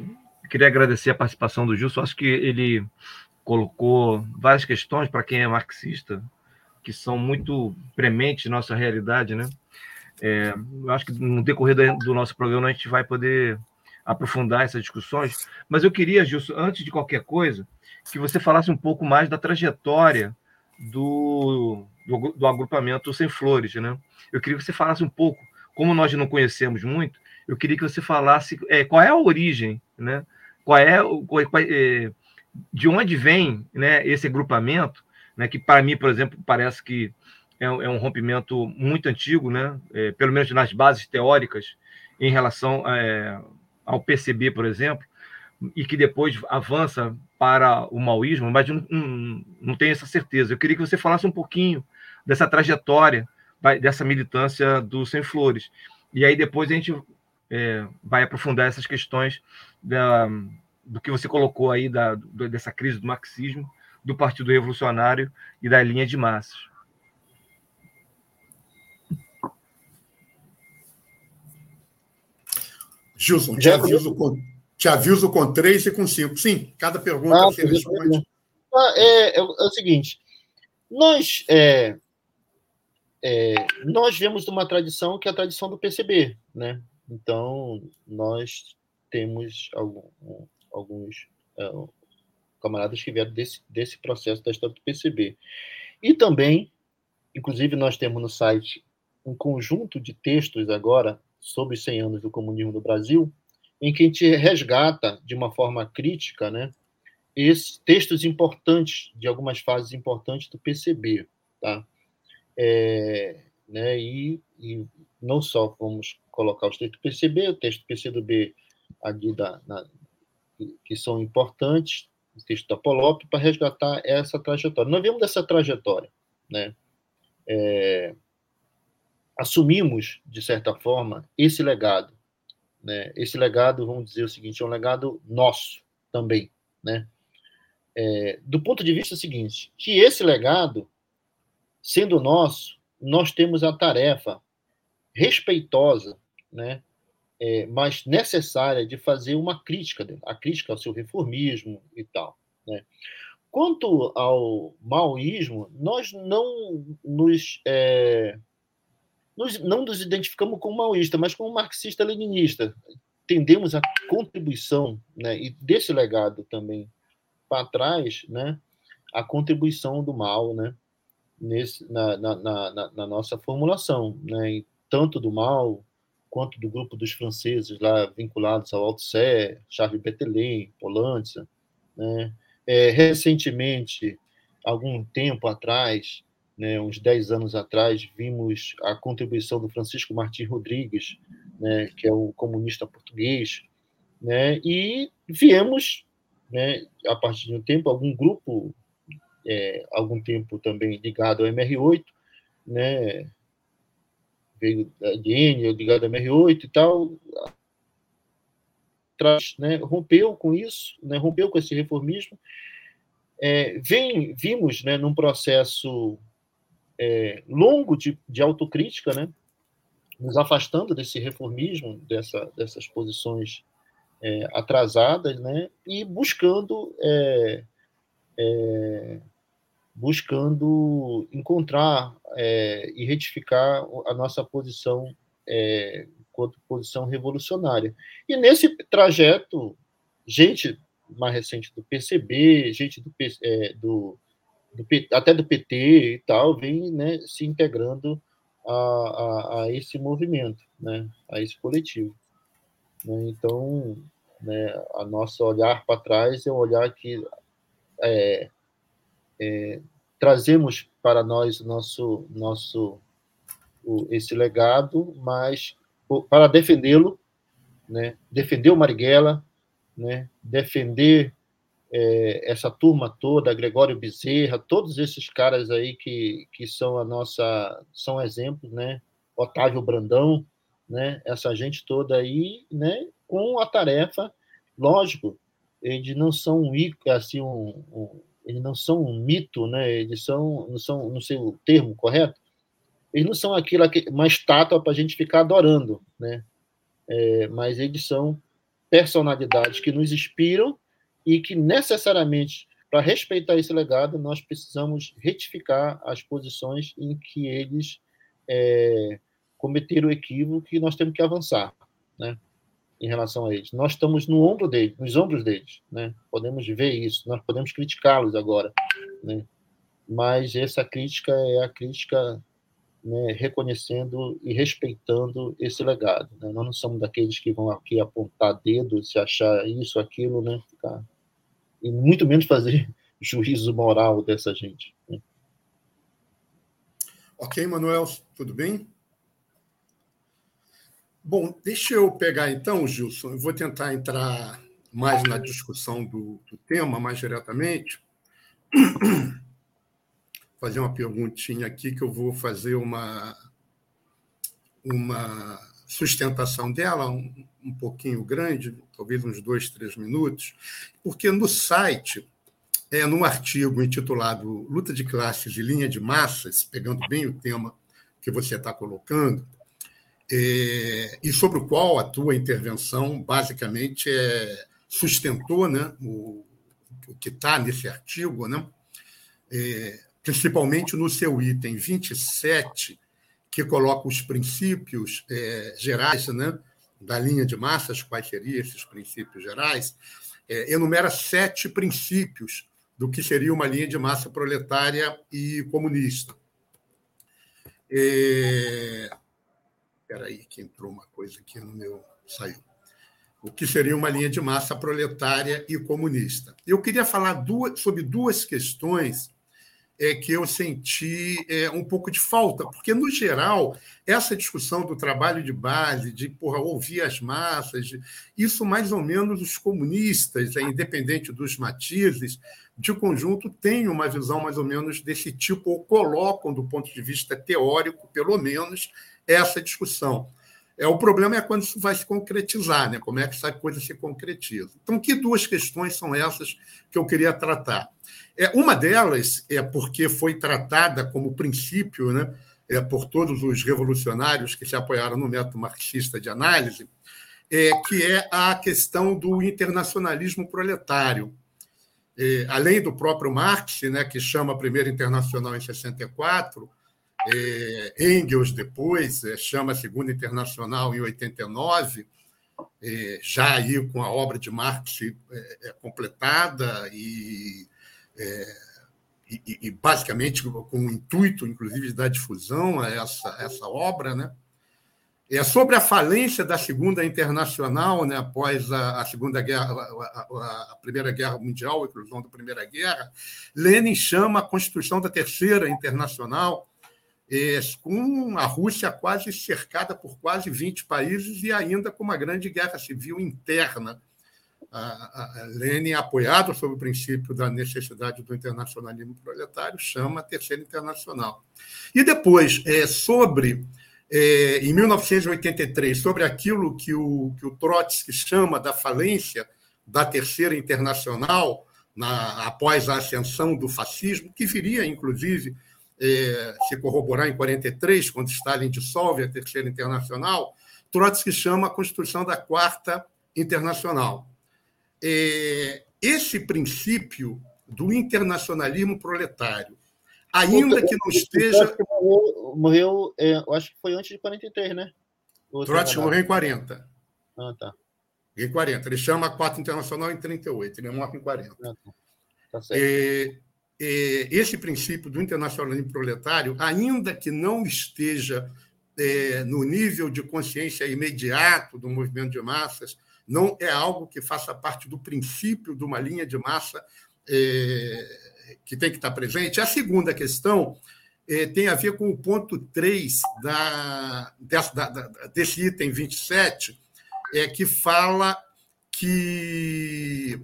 Queria agradecer a participação do Gilson. Acho que ele colocou várias questões para quem é marxista, que são muito prementes nossa realidade, né? É, eu acho que no decorrer do nosso programa a gente vai poder aprofundar essas discussões. Mas eu queria, Gilson, antes de qualquer coisa, que você falasse um pouco mais da trajetória do, do, do agrupamento Sem Flores, né? Eu queria que você falasse um pouco, como nós não conhecemos muito, eu queria que você falasse é, qual é a origem, né? Qual é, qual, é de onde vem, né, esse agrupamento, né? Que para mim, por exemplo, parece que é, é um rompimento muito antigo, né? É, pelo menos nas bases teóricas em relação é, ao PCB, por exemplo, e que depois avança para o maoísmo, mas não tenho essa certeza. Eu queria que você falasse um pouquinho dessa trajetória dessa militância do Sem Flores. E aí depois a gente é, vai aprofundar essas questões da, do que você colocou aí, da, dessa crise do marxismo, do Partido Revolucionário e da linha de massas. Gilson, te aviso, com, te aviso com três e com cinco. Sim, cada pergunta ah, você responde. Ah, é, é, é, o seguinte, nós, é, é, nós vemos uma tradição que é a tradição do PCB, né? Então, nós temos algum, alguns é, camaradas que vieram desse, desse processo da história do PCB. E também, inclusive, nós temos no site um conjunto de textos agora sobre os 100 anos do comunismo no Brasil, em que a gente resgata de uma forma crítica né, esses textos importantes, de algumas fases importantes do PCB. Tá? É, né, e, e não só vamos colocar os textos PCB, o texto do PCdoB ali da, na, que são importantes, o texto da Polop, para resgatar essa trajetória. Nós vemos dessa trajetória, né? É, assumimos, de certa forma, esse legado. Né? Esse legado, vamos dizer o seguinte, é um legado nosso também. Né? É, do ponto de vista seguinte, que esse legado, sendo nosso, nós temos a tarefa respeitosa, né? É, mas necessária de fazer uma crítica, a crítica ao seu reformismo e tal. Né? Quanto ao maoísmo, nós não nos é, nos, não nos identificamos como maoísta, mas como marxista-leninista. Entendemos a contribuição, né, e desse legado também para trás, né, a contribuição do mal, né, nesse, na, na, na, na nossa formulação, né, tanto do mal quanto do grupo dos franceses lá vinculados ao Althusser, Charles Berthelin, Polanyi, né, é, recentemente, algum tempo atrás, né, uns 10 anos atrás, vimos a contribuição do Francisco Martins Rodrigues, né, que é o comunista português, né, e viemos, né, a partir de um tempo, algum grupo, é, algum tempo também ligado ao MR8, né, veio da DN, ligado ao MR8 e tal, traz, né, rompeu com isso, né, rompeu com esse reformismo, é, vem, vimos né, num processo é, longo de, de autocrítica, né? nos afastando desse reformismo, dessa, dessas posições é, atrasadas, né? e buscando é, é buscando encontrar é, e retificar a nossa posição é, quanto posição revolucionária. E nesse trajeto, gente mais recente do PCB, gente do, do do, até do PT e tal, vem né, se integrando a, a, a, esse movimento, né, a esse coletivo. Né, então, né, a nosso olhar para trás é um olhar que é, é, trazemos para nós nosso nosso o, esse legado, mas para defendê-lo, né, defender o Marighella, né, defender é, essa turma toda, Gregório Bezerra, todos esses caras aí que, que são a nossa são exemplos, né? Otávio Brandão, né? Essa gente toda aí, né? Com a tarefa, lógico, eles não são um assim um, um eles não são um mito, né? Eles são não são não sei o termo correto. Eles não são aquilo uma estátua para a gente ficar adorando, né? É, mas eles são personalidades que nos inspiram e que necessariamente, para respeitar esse legado, nós precisamos retificar as posições em que eles é, cometeram o equívoco e nós temos que avançar, né? Em relação a eles, nós estamos no ombro deles, nos ombros deles, né? Podemos ver isso, nós podemos criticá-los agora, né? Mas essa crítica é a crítica né, reconhecendo e respeitando esse legado. Né? Nós não somos daqueles que vão aqui apontar dedos, se achar isso, aquilo, né? Ficar e muito menos fazer juízo moral dessa gente. Né? Ok, Manuel, tudo bem? Bom, deixa eu pegar então, Gilson, eu vou tentar entrar mais na discussão do, do tema, mais diretamente. Fazer uma perguntinha aqui que eu vou fazer uma, uma sustentação dela, um, um pouquinho grande, talvez uns dois, três minutos, porque no site, é, num artigo intitulado Luta de Classes e Linha de Massas, pegando bem o tema que você está colocando, e sobre o qual a tua intervenção basicamente é, sustentou né, o, o que está nesse artigo, né, é, principalmente no seu item 27, que coloca os princípios é, gerais né, da linha de massas, quais seriam esses princípios gerais, é, enumera sete princípios do que seria uma linha de massa proletária e comunista. É... Espera aí, que entrou uma coisa aqui no meu... Saiu. O que seria uma linha de massa proletária e comunista. Eu queria falar duas, sobre duas questões é que eu senti é, um pouco de falta, porque, no geral, essa discussão do trabalho de base, de porra, ouvir as massas, isso mais ou menos os comunistas, é, independente dos matizes, de conjunto, têm uma visão mais ou menos desse tipo, ou colocam, do ponto de vista teórico, pelo menos, essa discussão. É, o problema é quando isso vai se concretizar, né? como é que essa coisa se concretiza. Então, que duas questões são essas que eu queria tratar? É, uma delas é porque foi tratada como princípio né, é, por todos os revolucionários que se apoiaram no método marxista de análise, é, que é a questão do internacionalismo proletário. É, além do próprio Marx, né, que chama a Primeira Internacional em 64, é, Engels depois é, chama a Segunda Internacional em 89, é, já aí com a obra de Marx é, completada e é, e, e, basicamente com o intuito, inclusive, de dar difusão a essa, essa obra, né? É sobre a falência da Segunda Internacional, né, após a, a Segunda Guerra, a, a, a, Primeira Guerra Mundial, a inclusão da Primeira Guerra, Lenin chama a constituição da Terceira Internacional, é, com a Rússia quase cercada por quase 20 países e ainda com uma grande guerra civil interna Lenin, apoiado sobre o princípio da necessidade do internacionalismo proletário, chama a Terceira Internacional. E depois, é, sobre, é, em 1983, sobre aquilo que o, que o Trotsky chama da falência da Terceira Internacional, na, após a ascensão do fascismo, que viria, inclusive, se corroborar em 43, quando Stalin dissolve a Terceira Internacional, Trotsky chama a Constituição da Quarta Internacional é, esse princípio do internacionalismo proletário, ainda que não esteja. Morreu, morreu é, eu acho que foi antes de 43, né? Trotsky morreu em 40. Ah, tá. Em 40. Ele chama a Quarta Internacional em 38, ele morre em 40. Ah, tá. Tá é, é, esse princípio do internacionalismo proletário, ainda que não esteja é, no nível de consciência imediato do movimento de massas, não é algo que faça parte do princípio de uma linha de massa é, que tem que estar presente. A segunda questão é, tem a ver com o ponto 3 da, desse, da, desse item 27, é, que fala que.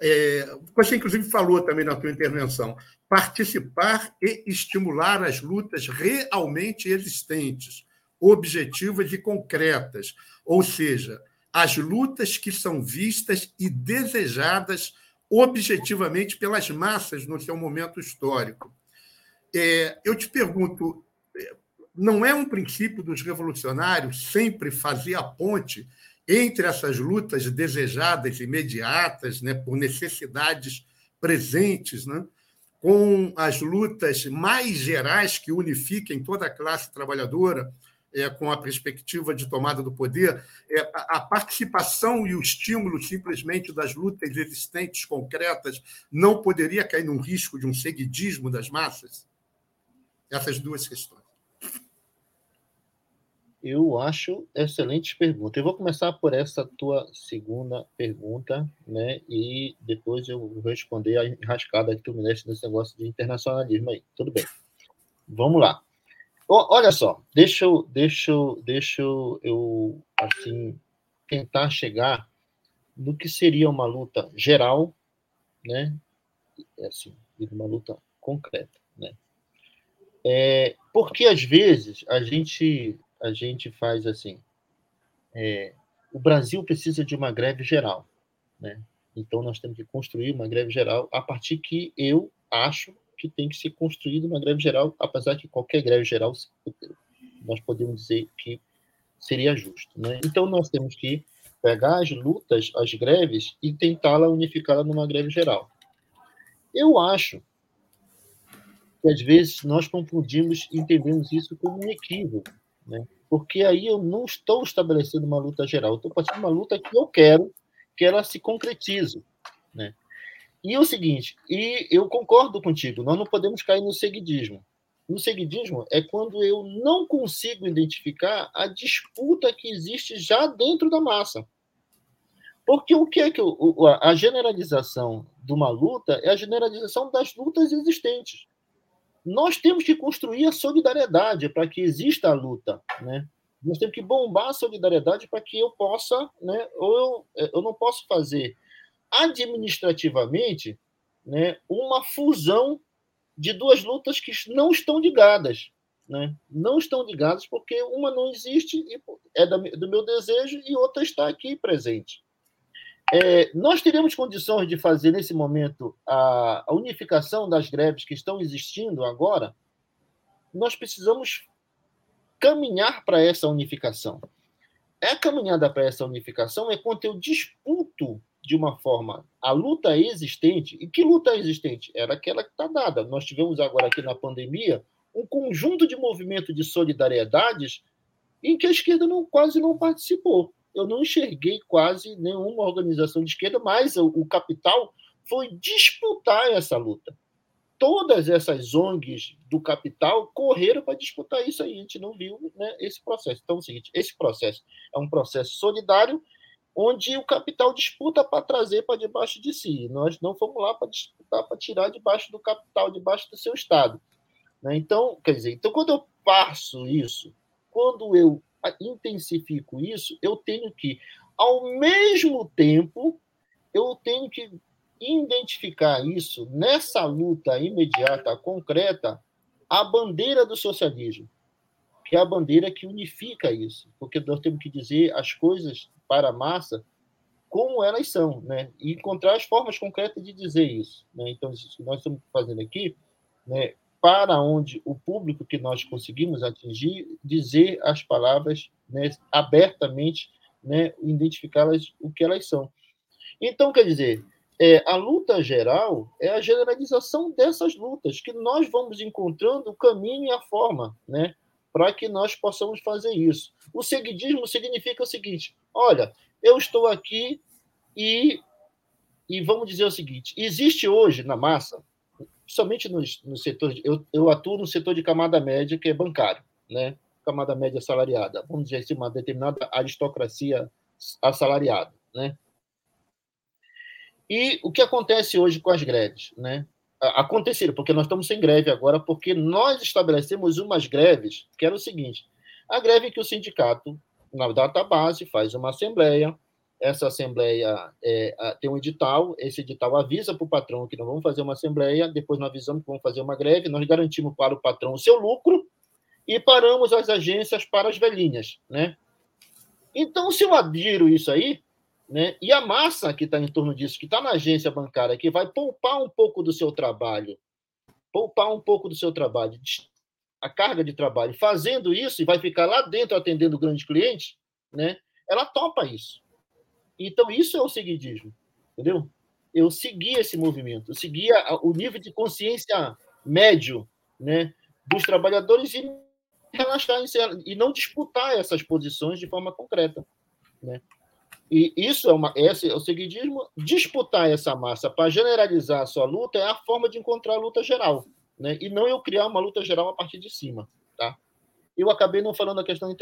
É, você, inclusive, falou também na sua intervenção, participar e estimular as lutas realmente existentes, objetivas e concretas. Ou seja, as lutas que são vistas e desejadas objetivamente pelas massas no seu momento histórico. É, eu te pergunto, não é um princípio dos revolucionários sempre fazer a ponte entre essas lutas desejadas, imediatas, né, por necessidades presentes, né, com as lutas mais gerais que unifiquem toda a classe trabalhadora, é, com a perspectiva de tomada do poder, é, a, participação e o estímulo simplesmente das lutas existentes, concretas, não poderia cair num risco de um seguidismo das massas? Essas duas questões. Eu acho excelente pergunta. Eu vou começar por essa tua segunda pergunta, né? E depois eu vou responder a enrascada que tu me deste nesse negócio de internacionalismo aí. Tudo bem. Vamos lá. Olha só, deixa eu, deixa eu, deixa eu, assim, tentar chegar no que seria uma luta geral, né? É assim, uma luta concreta, né? É, porque às vezes a gente a gente faz assim, é, o Brasil precisa de uma greve geral, né? Então nós temos que construir uma greve geral a partir que eu acho que tem que ser construído uma greve geral, apesar de qualquer greve geral nós podemos dizer que seria justo. Né? Então, nós temos que pegar as lutas, as greves, e tentá-la unificá-la numa greve geral. Eu acho que, às vezes, nós confundimos entendemos isso como um equívoco, né? porque aí eu não estou estabelecendo uma luta geral, eu estou de uma luta que eu quero que ela se concretize. Né? E é o seguinte, e eu concordo contigo, nós não podemos cair no seguidismo. No seguidismo é quando eu não consigo identificar a disputa que existe já dentro da massa. Porque o que é que a generalização de uma luta é a generalização das lutas existentes. Nós temos que construir a solidariedade para que exista a luta, né? Nós temos que bombar a solidariedade para que eu possa, né? Ou eu, eu não posso fazer administrativamente, né? Uma fusão de duas lutas que não estão ligadas, né? Não estão ligadas porque uma não existe e é do meu desejo e outra está aqui presente. É, nós teríamos condições de fazer, nesse momento, a, a, unificação das greves que estão existindo agora? Nós precisamos caminhar para essa unificação. É a caminhada para essa unificação é quando eu disputo de uma forma a luta existente. E que luta existente? Era aquela que está dada. Nós tivemos agora aqui na pandemia um conjunto de movimento de solidariedades em que a esquerda não, quase não participou eu não enxerguei quase nenhuma organização de esquerda, mas o, o capital foi disputar essa luta. Todas essas ONGs do capital correram para disputar isso aí. A gente não viu né, esse processo. Então, é o seguinte: esse processo é um processo solidário, onde o capital disputa para trazer para debaixo de si. Nós não fomos lá para disputar para tirar debaixo do capital, debaixo do seu Estado. Né? Então, quer dizer, então quando eu passo isso, quando eu intensifico isso, eu tenho que, ao mesmo tempo, eu tenho que identificar isso nessa luta imediata, concreta, a bandeira do socialismo, que é a bandeira que unifica isso, porque nós temos que dizer as coisas para a massa como elas são, né? E encontrar as formas concretas de dizer isso, né? Então, isso que nós estamos fazendo aqui, né? Para onde o público que nós conseguimos atingir dizer as palavras né, abertamente, né, identificá-las o que elas são. Então, quer dizer, é, a luta geral é a generalização dessas lutas, que nós vamos encontrando o caminho e a forma, né, para que nós possamos fazer isso. O seguidismo significa o seguinte: olha, eu estou aqui e, e vamos dizer o seguinte: existe hoje na massa somente no, no setor, de, eu, eu atuo no setor de camada média, que é bancário, né? camada média assalariada, vamos dizer assim, uma determinada aristocracia assalariada, né? E o que acontece hoje com as greves, né? Aconteceram, porque nós estamos sem greve agora, porque nós estabelecemos umas greves, que era o seguinte, a greve que o sindicato, na data base, faz uma assembleia, essa assembleia é, tem um edital, esse edital avisa para o patrão que nós vamos fazer uma assembleia, depois nós avisamos que vamos fazer uma greve, nós garantimos para o patrão o seu lucro e paramos as agências para as velhinhas, né? Então, se eu adiro isso aí, né, e a massa que está em torno disso, que está na agência bancária, que vai poupar um pouco do seu trabalho, poupar um pouco do seu trabalho, a carga de trabalho, fazendo isso, e vai ficar lá dentro atendendo grandes clientes, né, ela topa isso. Então, isso é o seguidismo, entendeu? Eu segui esse movimento, eu seguia o nível de consciência médio né, dos trabalhadores e relaxar e não disputar essas posições de forma concreta. Né? E isso é uma, esse é o seguidismo. Disputar essa massa para generalizar a sua luta é a forma de encontrar a luta geral, né? E não eu criar uma luta geral a partir de cima, tá? Eu acabei não falando da questão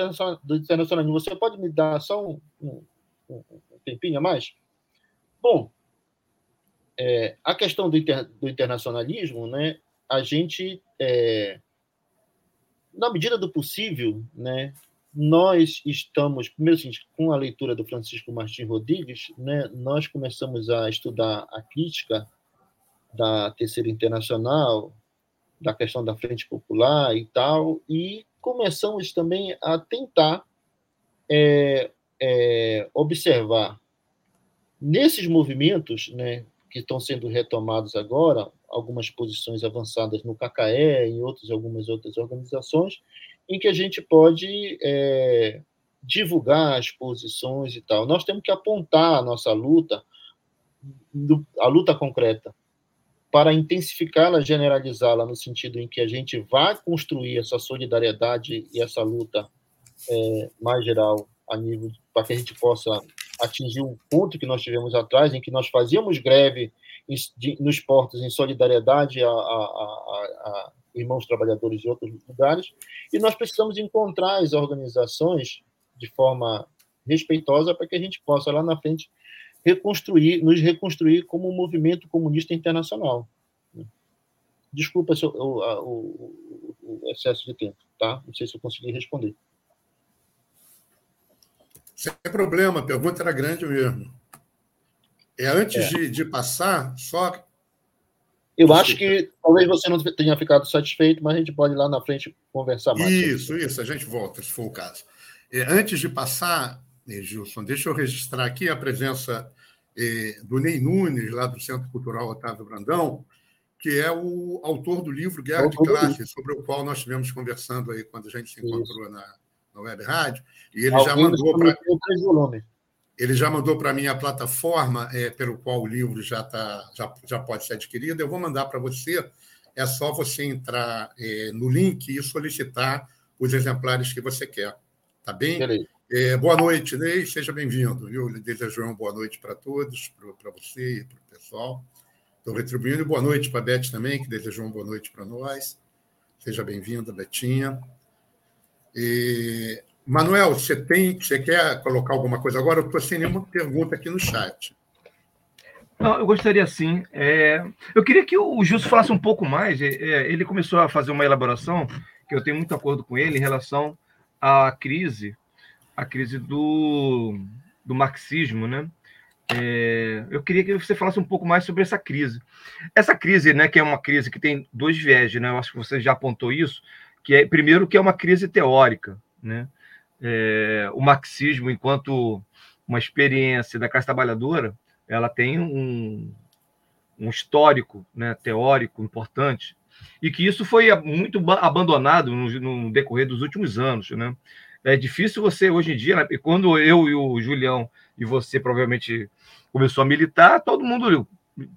do internacionalismo. Você pode me dar só um, um, um tempinho a mais? Bom, é, a questão do, inter, do, internacionalismo, né, a gente, é, na medida do possível, né, nós estamos, primeiro, assim, com a leitura do Francisco Martins Rodrigues, né, nós começamos a estudar a crítica da Terceira Internacional, da questão da Frente Popular e tal, e começamos também a tentar é, é, observar nesses movimentos, né, que estão sendo retomados agora, algumas posições avançadas no CACAE, em outras algumas outras organizações, em que a gente pode é, divulgar as posições e tal. Nós temos que apontar a nossa luta, a luta concreta, para intensificá-la, generalizá-la no sentido em que a gente vai construir essa solidariedade e essa luta é, mais geral a nível para que a gente possa atingir um ponto que nós tivemos atrás, em que nós fazíamos greve nos portos em solidariedade a, a, a, a irmãos trabalhadores de outros lugares, e nós precisamos encontrar as organizações de forma respeitosa para que a gente possa lá na frente reconstruir, nos reconstruir como um movimento comunista internacional. Desculpa o, o, o, excesso de tempo, tá? Não sei se eu consegui responder. Sem problema, a pergunta era grande mesmo. É antes é. De, de passar, só. Eu acho que talvez você não tenha ficado satisfeito, mas a gente pode ir lá na frente conversar mais. Isso, isso, a gente volta, se for o caso. É, antes de passar, eh, Gilson, deixa eu registrar aqui a presença é, do Ney Nunes, lá do Centro Cultural Otávio Brandão, que é o autor do livro Guerra de Classes, sobre o qual nós estivemos conversando aí quando a gente se encontrou na, na Web Rádio. E ele já mandou para ele já mandou para mim a plataforma é, pelo qual o livro já, tá, já, já pode ser adquirido. Eu vou mandar para você. É só você entrar é, no link e solicitar os exemplares que você quer. Tá bem? É, boa noite, Ney. Seja bem-vindo. Eu desejo uma boa noite para todos, para você e para o pessoal. Estou retribuindo. Boa noite para a Beth também, que desejou uma boa noite para nós. Seja bem-vinda, Betinha. E, Manuel, você tem, você quer colocar alguma coisa agora? Eu estou sem nenhuma pergunta aqui no chat. Não, eu gostaria sim. É, eu queria que o Justo falasse um pouco mais. É, é, ele começou a fazer uma elaboração que eu tenho muito acordo com ele em relação à crise, a crise do, do marxismo, né? É, eu queria que você falasse um pouco mais sobre essa crise. Essa crise, né, que é uma crise que tem dois viés, né? Eu acho que você já apontou isso, que é primeiro que é uma crise teórica, né? É, o marxismo, enquanto uma experiência da classe trabalhadora, ela tem um, um histórico, né, teórico importante, e que isso foi muito abandonado no, no decorrer dos últimos anos, né? É difícil você hoje em dia, né? quando eu e o Julião e você provavelmente começou a militar, todo mundo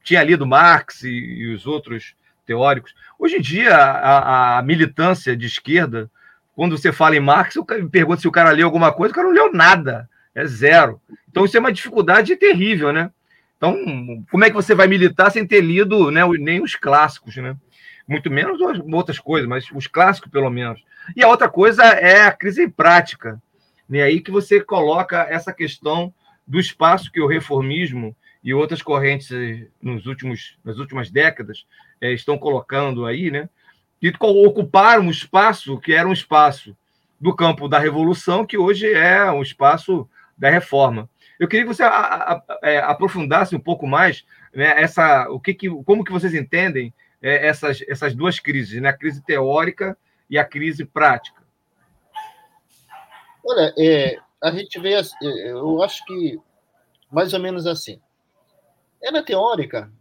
tinha lido Marx e, e os outros teóricos. Hoje em dia, a, a, militância de esquerda, quando você fala em Marx, eu pergunto se o cara leu alguma coisa, o cara não leu nada, é zero. Então isso é uma dificuldade terrível, né? Então, como é que você vai militar sem ter lido né, nem os clássicos, né? Muito menos outras coisas, mas os clássicos, pelo menos. E a outra coisa é a crise prática. Né? Aí que você coloca essa questão do espaço que o reformismo e outras correntes nos últimos, nas últimas décadas é, estão colocando aí, né? E ocuparam um espaço que era um espaço do campo da revolução, que hoje é um espaço da reforma. Eu queria que você a, a, é, aprofundasse um pouco mais né, essa, o que, que como que vocês entendem é, essas, essas duas crises, né, a crise teórica e a crise prática. Olha, é, a gente vê, eu acho que mais ou menos assim. É teórica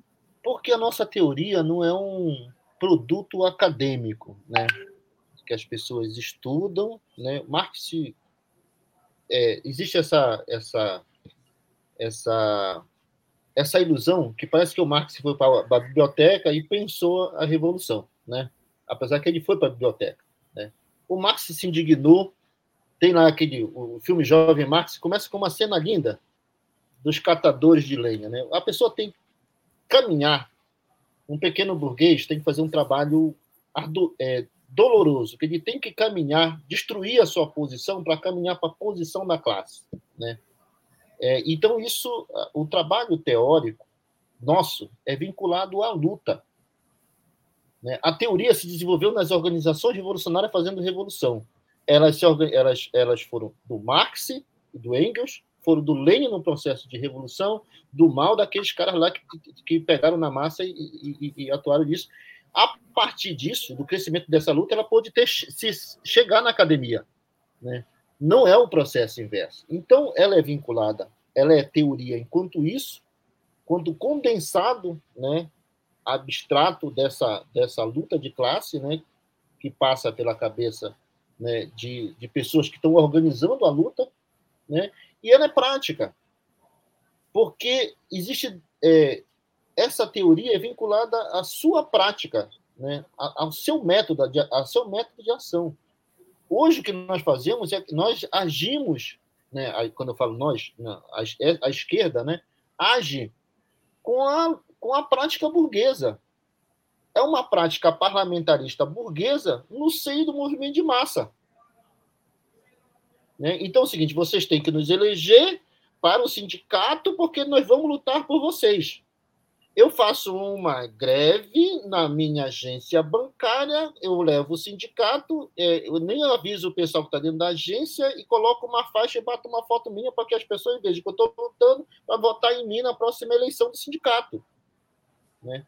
porque a nossa teoria não é um produto acadêmico, né? Que as pessoas estudam, né? Marx é, existe essa essa essa essa ilusão que parece que o Marx foi para a biblioteca e pensou a revolução, né? Apesar que ele foi para a biblioteca, né? O Marx se indignou tem lá aquele o filme Jovem Marx, começa com uma cena linda dos catadores de lenha. Né? A pessoa tem caminhar. Um pequeno burguês tem que fazer um trabalho ardu, é, doloroso, que ele tem que caminhar, destruir a sua posição para caminhar para a posição da classe. Né? É, então, isso, o trabalho teórico nosso é vinculado à luta. Né? A teoria se desenvolveu nas organizações revolucionárias fazendo revolução elas, se, elas, elas foram do Marx e do Engels, foram do Lenin no processo de revolução, do mal daqueles caras lá que, que pegaram na massa e, e, e, atuaram nisso. A partir disso, do crescimento dessa luta, ela pode ter se chegar na academia, né? Não é um processo inverso. Então, ela é vinculada, ela é teoria enquanto isso, quanto condensado, né, abstrato dessa dessa luta de classe, né, que passa pela cabeça né, de, de pessoas que estão organizando a luta, né, e ela é prática, porque existe é, essa teoria é vinculada à sua prática, né, ao seu método, de, ao seu método de ação. Hoje o que nós fazemos é que nós agimos, né, quando eu falo nós, a, é, a esquerda, né, age com a, com a prática burguesa, é uma prática parlamentarista burguesa no seio do movimento de massa. Né? Então é o seguinte: vocês têm que nos eleger para o sindicato, porque nós vamos lutar por vocês. eu faço uma greve na minha agência bancária, eu levo o sindicato, é, eu nem aviso o pessoal que está dentro da agência e coloco uma faixa e bato uma foto minha para que as pessoas vejam que eu estou lutando para votar em mim na próxima eleição do sindicato. Né?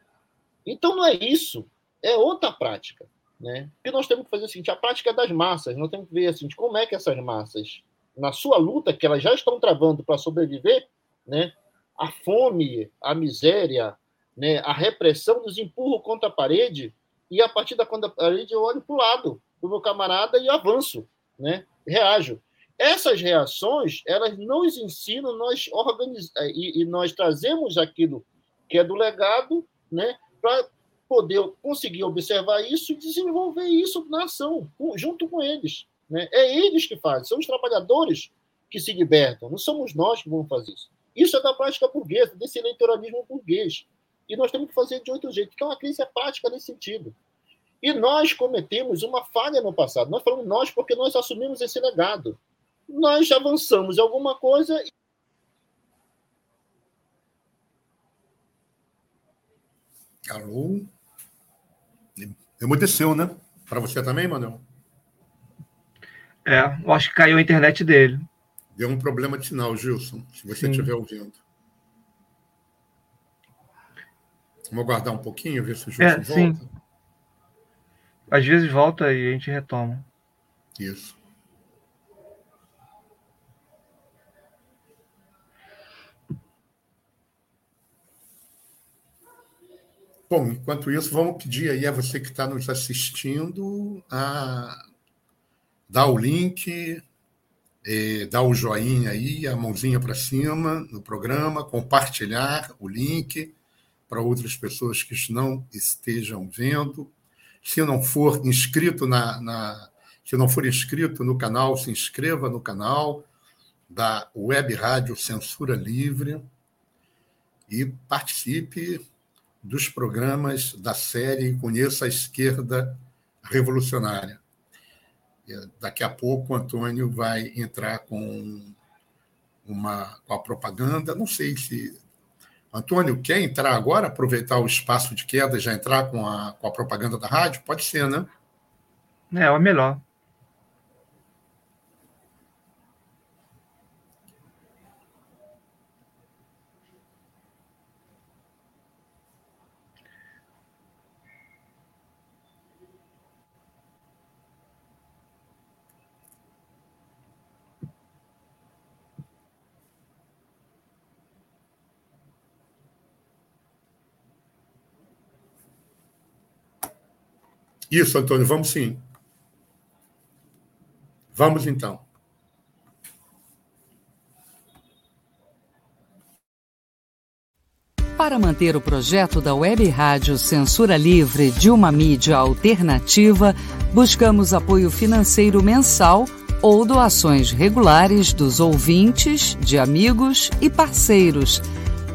Então não é isso, é outra prática. Né? Nós temos que fazer o seguinte: a prática das massas, nós temos que ver assim, como é que essas massas, na sua luta, que elas já estão travando para sobreviver, né? a fome, a miséria, né, a repressão nos empurra contra a parede e a partir da contra a parede eu olho para o lado do meu camarada e avanço, né, reajo. Essas reações, elas nos ensinam, nós organiz... e, e nós trazemos aquilo que é do legado, né, para poder conseguir observar isso e desenvolver isso na ação, junto com eles. Né? É eles que fazem, são os trabalhadores que se libertam, não somos nós que vamos fazer isso. Isso é da prática burguesa, desse eleitoralismo burguês. E nós temos que fazer de outro jeito. Então, a crise é prática nesse sentido. E nós cometemos uma falha no passado. Nós falamos nós porque nós assumimos esse legado. Nós avançamos alguma coisa. Alô? Emudeceu, né? Para você também, Manuel? É, eu acho que caiu a internet dele. Deu um problema de sinal, Gilson, se você Sim. estiver ouvindo. Vamos aguardar um pouquinho, ver se o Gilson é, volta. Sim. Às vezes volta e a gente retoma. Isso. Bom, enquanto isso, vamos pedir aí a você que está nos assistindo a dar o link, é, dar o joinha aí, a mãozinha para cima no programa, compartilhar o link para outras pessoas que não estejam vendo. Se não for inscrito na, na, se não for inscrito no canal, se inscreva no canal da Web Rádio Censura Livre e participe dos programas da série Conheça a Esquerda Revolucionária. Daqui a pouco o Antônio vai entrar com uma com a propaganda. Não sei se Antônio, quer entrar agora, aproveitar o espaço de queda e já entrar com a, com a propaganda da rádio? Pode ser, né? É, é melhor. Isso, Antônio, vamos sim. Vamos então. Para manter o projeto da Web Rádio Censura Livre de uma mídia alternativa, buscamos apoio financeiro mensal ou doações regulares dos ouvintes, de amigos e parceiros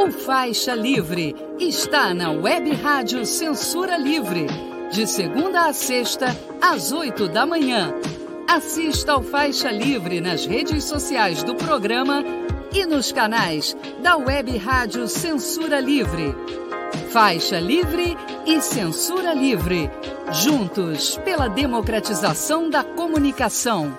o Faixa Livre está na Web Rádio Censura Livre, de segunda a sexta, às oito da manhã. Assista ao Faixa Livre nas redes sociais do programa e nos canais da Web Rádio Censura Livre. Faixa Livre e Censura Livre, juntos pela democratização da comunicação.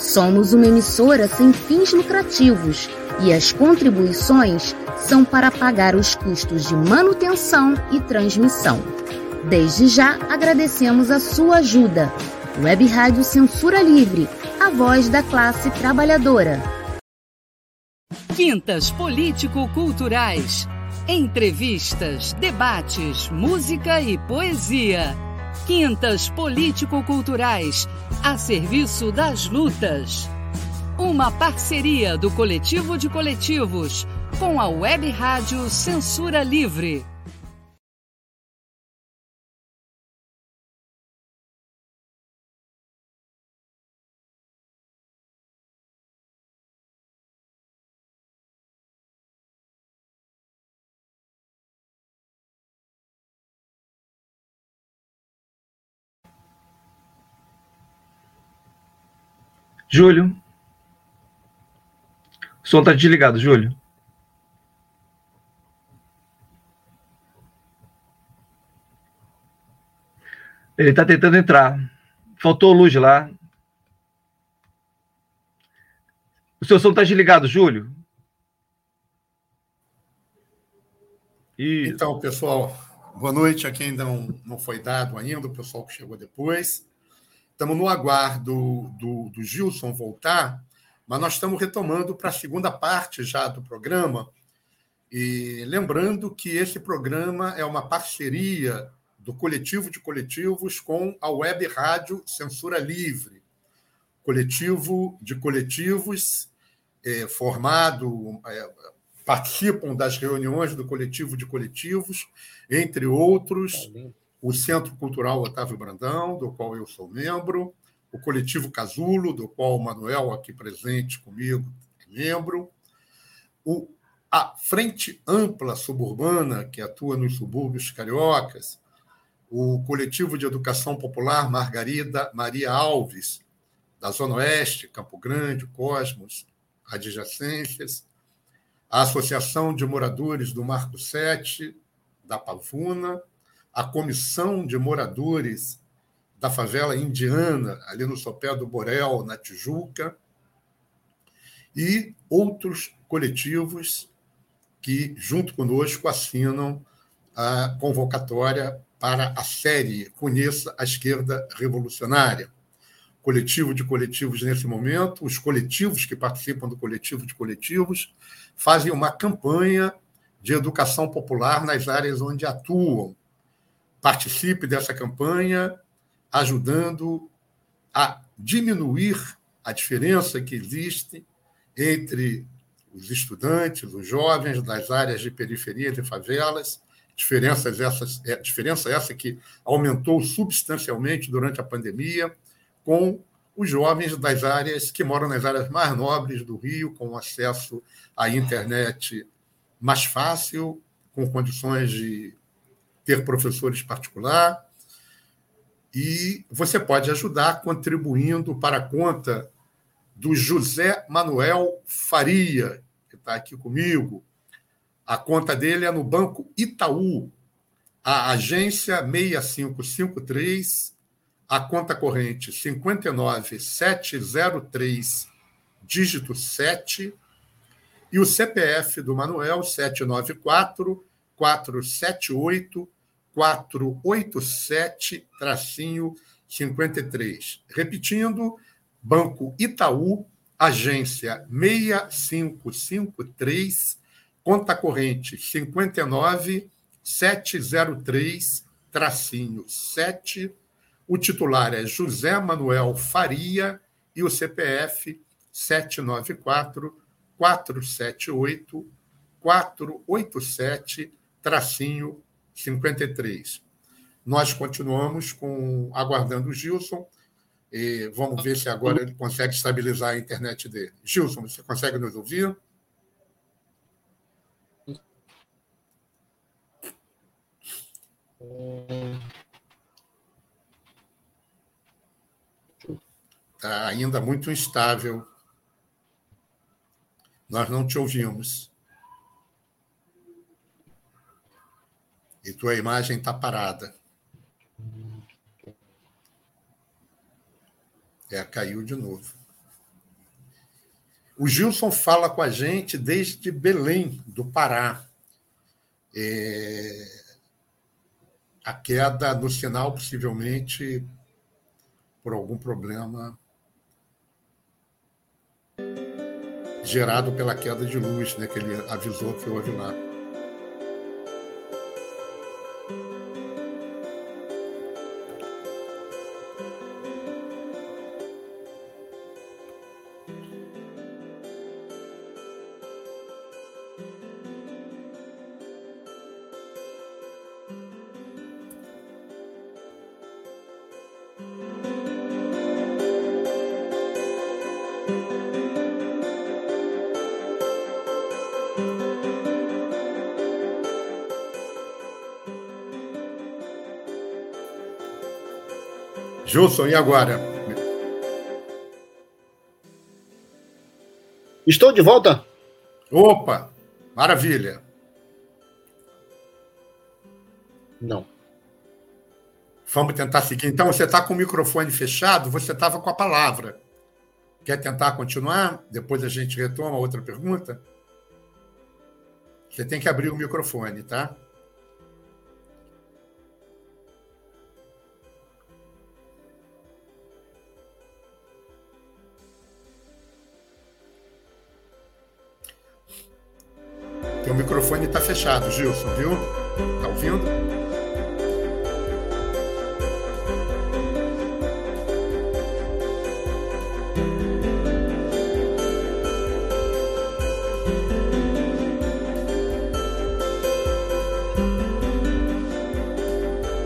Somos uma emissora sem fins lucrativos e as contribuições são para pagar os custos de manutenção e transmissão. Desde já agradecemos a sua ajuda. Web Rádio Censura Livre, a voz da classe trabalhadora. Quintas Político-Culturais. Entrevistas, debates, música e poesia. Quintas Político-Culturais, a serviço das lutas. Uma parceria do Coletivo de Coletivos com a Web Rádio Censura Livre. Júlio. O som está desligado, Júlio. Ele está tentando entrar. Faltou luz lá. O seu som está desligado, Júlio. Isso. Então, pessoal, boa noite a quem não, não foi dado ainda, o pessoal que chegou depois. Estamos no aguardo do, do Gilson voltar, mas nós estamos retomando para a segunda parte já do programa. E lembrando que esse programa é uma parceria do coletivo de coletivos com a Web Rádio Censura Livre, coletivo de coletivos é, formado, é, participam das reuniões do coletivo de coletivos, entre outros, tá o Centro Cultural Otávio Brandão, do qual eu sou membro, o Coletivo Casulo, do qual o Manuel, aqui presente comigo, é membro, o, a Frente Ampla Suburbana, que atua nos subúrbios cariocas, o Coletivo de Educação Popular Margarida Maria Alves, da Zona Oeste, Campo Grande, Cosmos, adjacências, a Associação de Moradores do Marco 7, da Pavuna, a comissão de moradores da favela indiana, ali no sopé do Borel, na Tijuca, e outros coletivos que, junto conosco, assinam a convocatória para a série Conheça a Esquerda Revolucionária. Coletivo de coletivos nesse momento, os coletivos que participam do coletivo de coletivos fazem uma campanha de educação popular nas áreas onde atuam, participe dessa campanha, ajudando a diminuir a diferença que existe entre os estudantes, os jovens das áreas de periferia e favelas, diferenças essas, é, diferença essa que aumentou substancialmente durante a pandemia, com os jovens das áreas que moram nas áreas mais nobres do Rio, com acesso à internet mais fácil, com condições de ter professores particular. E você pode ajudar contribuindo para a conta do José Manuel Faria, que está aqui comigo. A conta dele é no Banco Itaú, a agência 6553, a conta corrente 59703, dígito 7, e o CPF do Manuel 794 478 487-53. Repetindo, Banco Itaú, agência 6553, conta corrente 59 703 tracinho 7. O titular é José Manuel Faria e o CPF 794 478 487 tracinho 53. Nós continuamos com aguardando o Gilson. E vamos ver se agora ele consegue estabilizar a internet dele. Gilson, você consegue nos ouvir? Está ainda muito instável. Nós não te ouvimos. E tua imagem está parada. É, caiu de novo. O Gilson fala com a gente desde Belém, do Pará. É... A queda no sinal, possivelmente, por algum problema gerado pela queda de luz, né, que ele avisou que houve lá. Gilson, e agora? Estou de volta. Opa, maravilha. Não. Vamos tentar seguir. Então, você está com o microfone fechado, você estava com a palavra. Quer tentar continuar? Depois a gente retoma outra pergunta? Você tem que abrir o microfone, tá? Microfone está fechado, Gilson, viu? Tá ouvindo?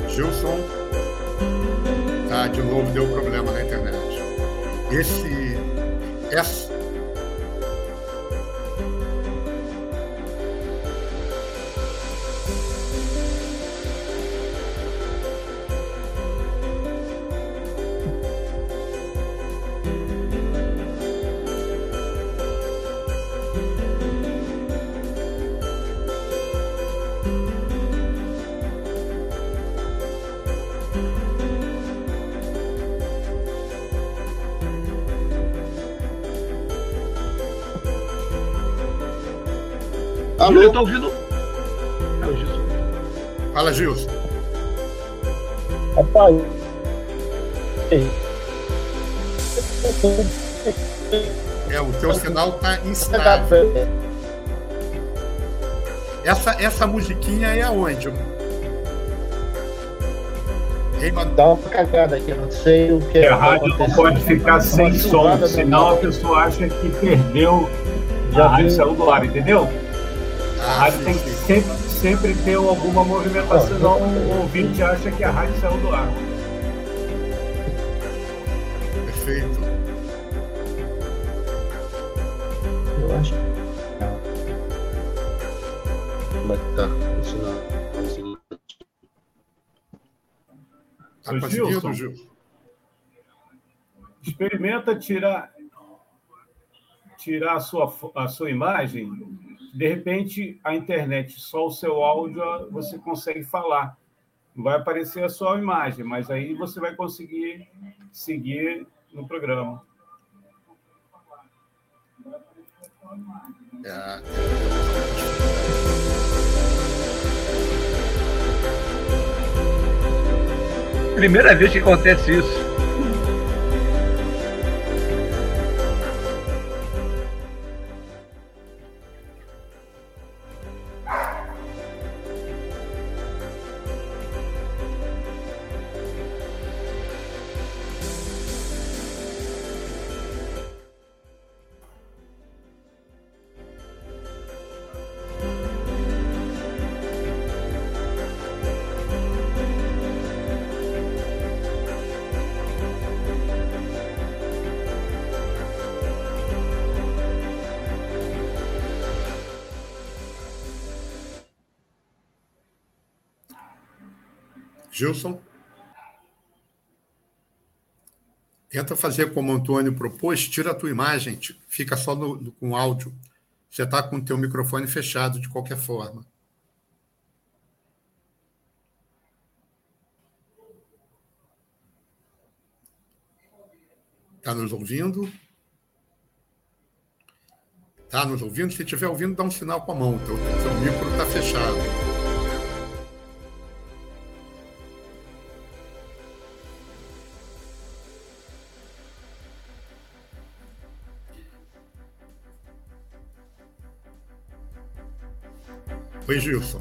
Gilson, tá, de novo deu problema na internet. Esse, essa, Eu tô ouvindo. É o Gilson. Fala, Gilson. Rapaz. É, o teu sinal tá instável. Essa, essa musiquinha é aonde? Dá uma cagada aqui, não sei o que. A rádio não pode ficar sem som, senão a pessoa acha que perdeu. Já a rádio saiu do ar, entendeu? A rádio tem que sempre, sempre ter alguma movimentação, senão o ouvinte acha que a rádio saiu do ar. Perfeito. Eu acho. Como é que tá? Tá conseguindo, Gil? Experimenta tirar tirar a sua, a sua imagem de repente, a internet, só o seu áudio, você consegue falar. Vai aparecer a sua imagem, mas aí você vai conseguir seguir no programa. É. Primeira vez que acontece isso. Gilson? Tenta fazer como o Antônio propôs, tira a tua imagem, fica só no, no com áudio. Você está com o teu microfone fechado de qualquer forma. Está nos ouvindo? Está nos ouvindo? Se estiver ouvindo, dá um sinal com a mão. O seu micro está fechado. Oi, Gilson.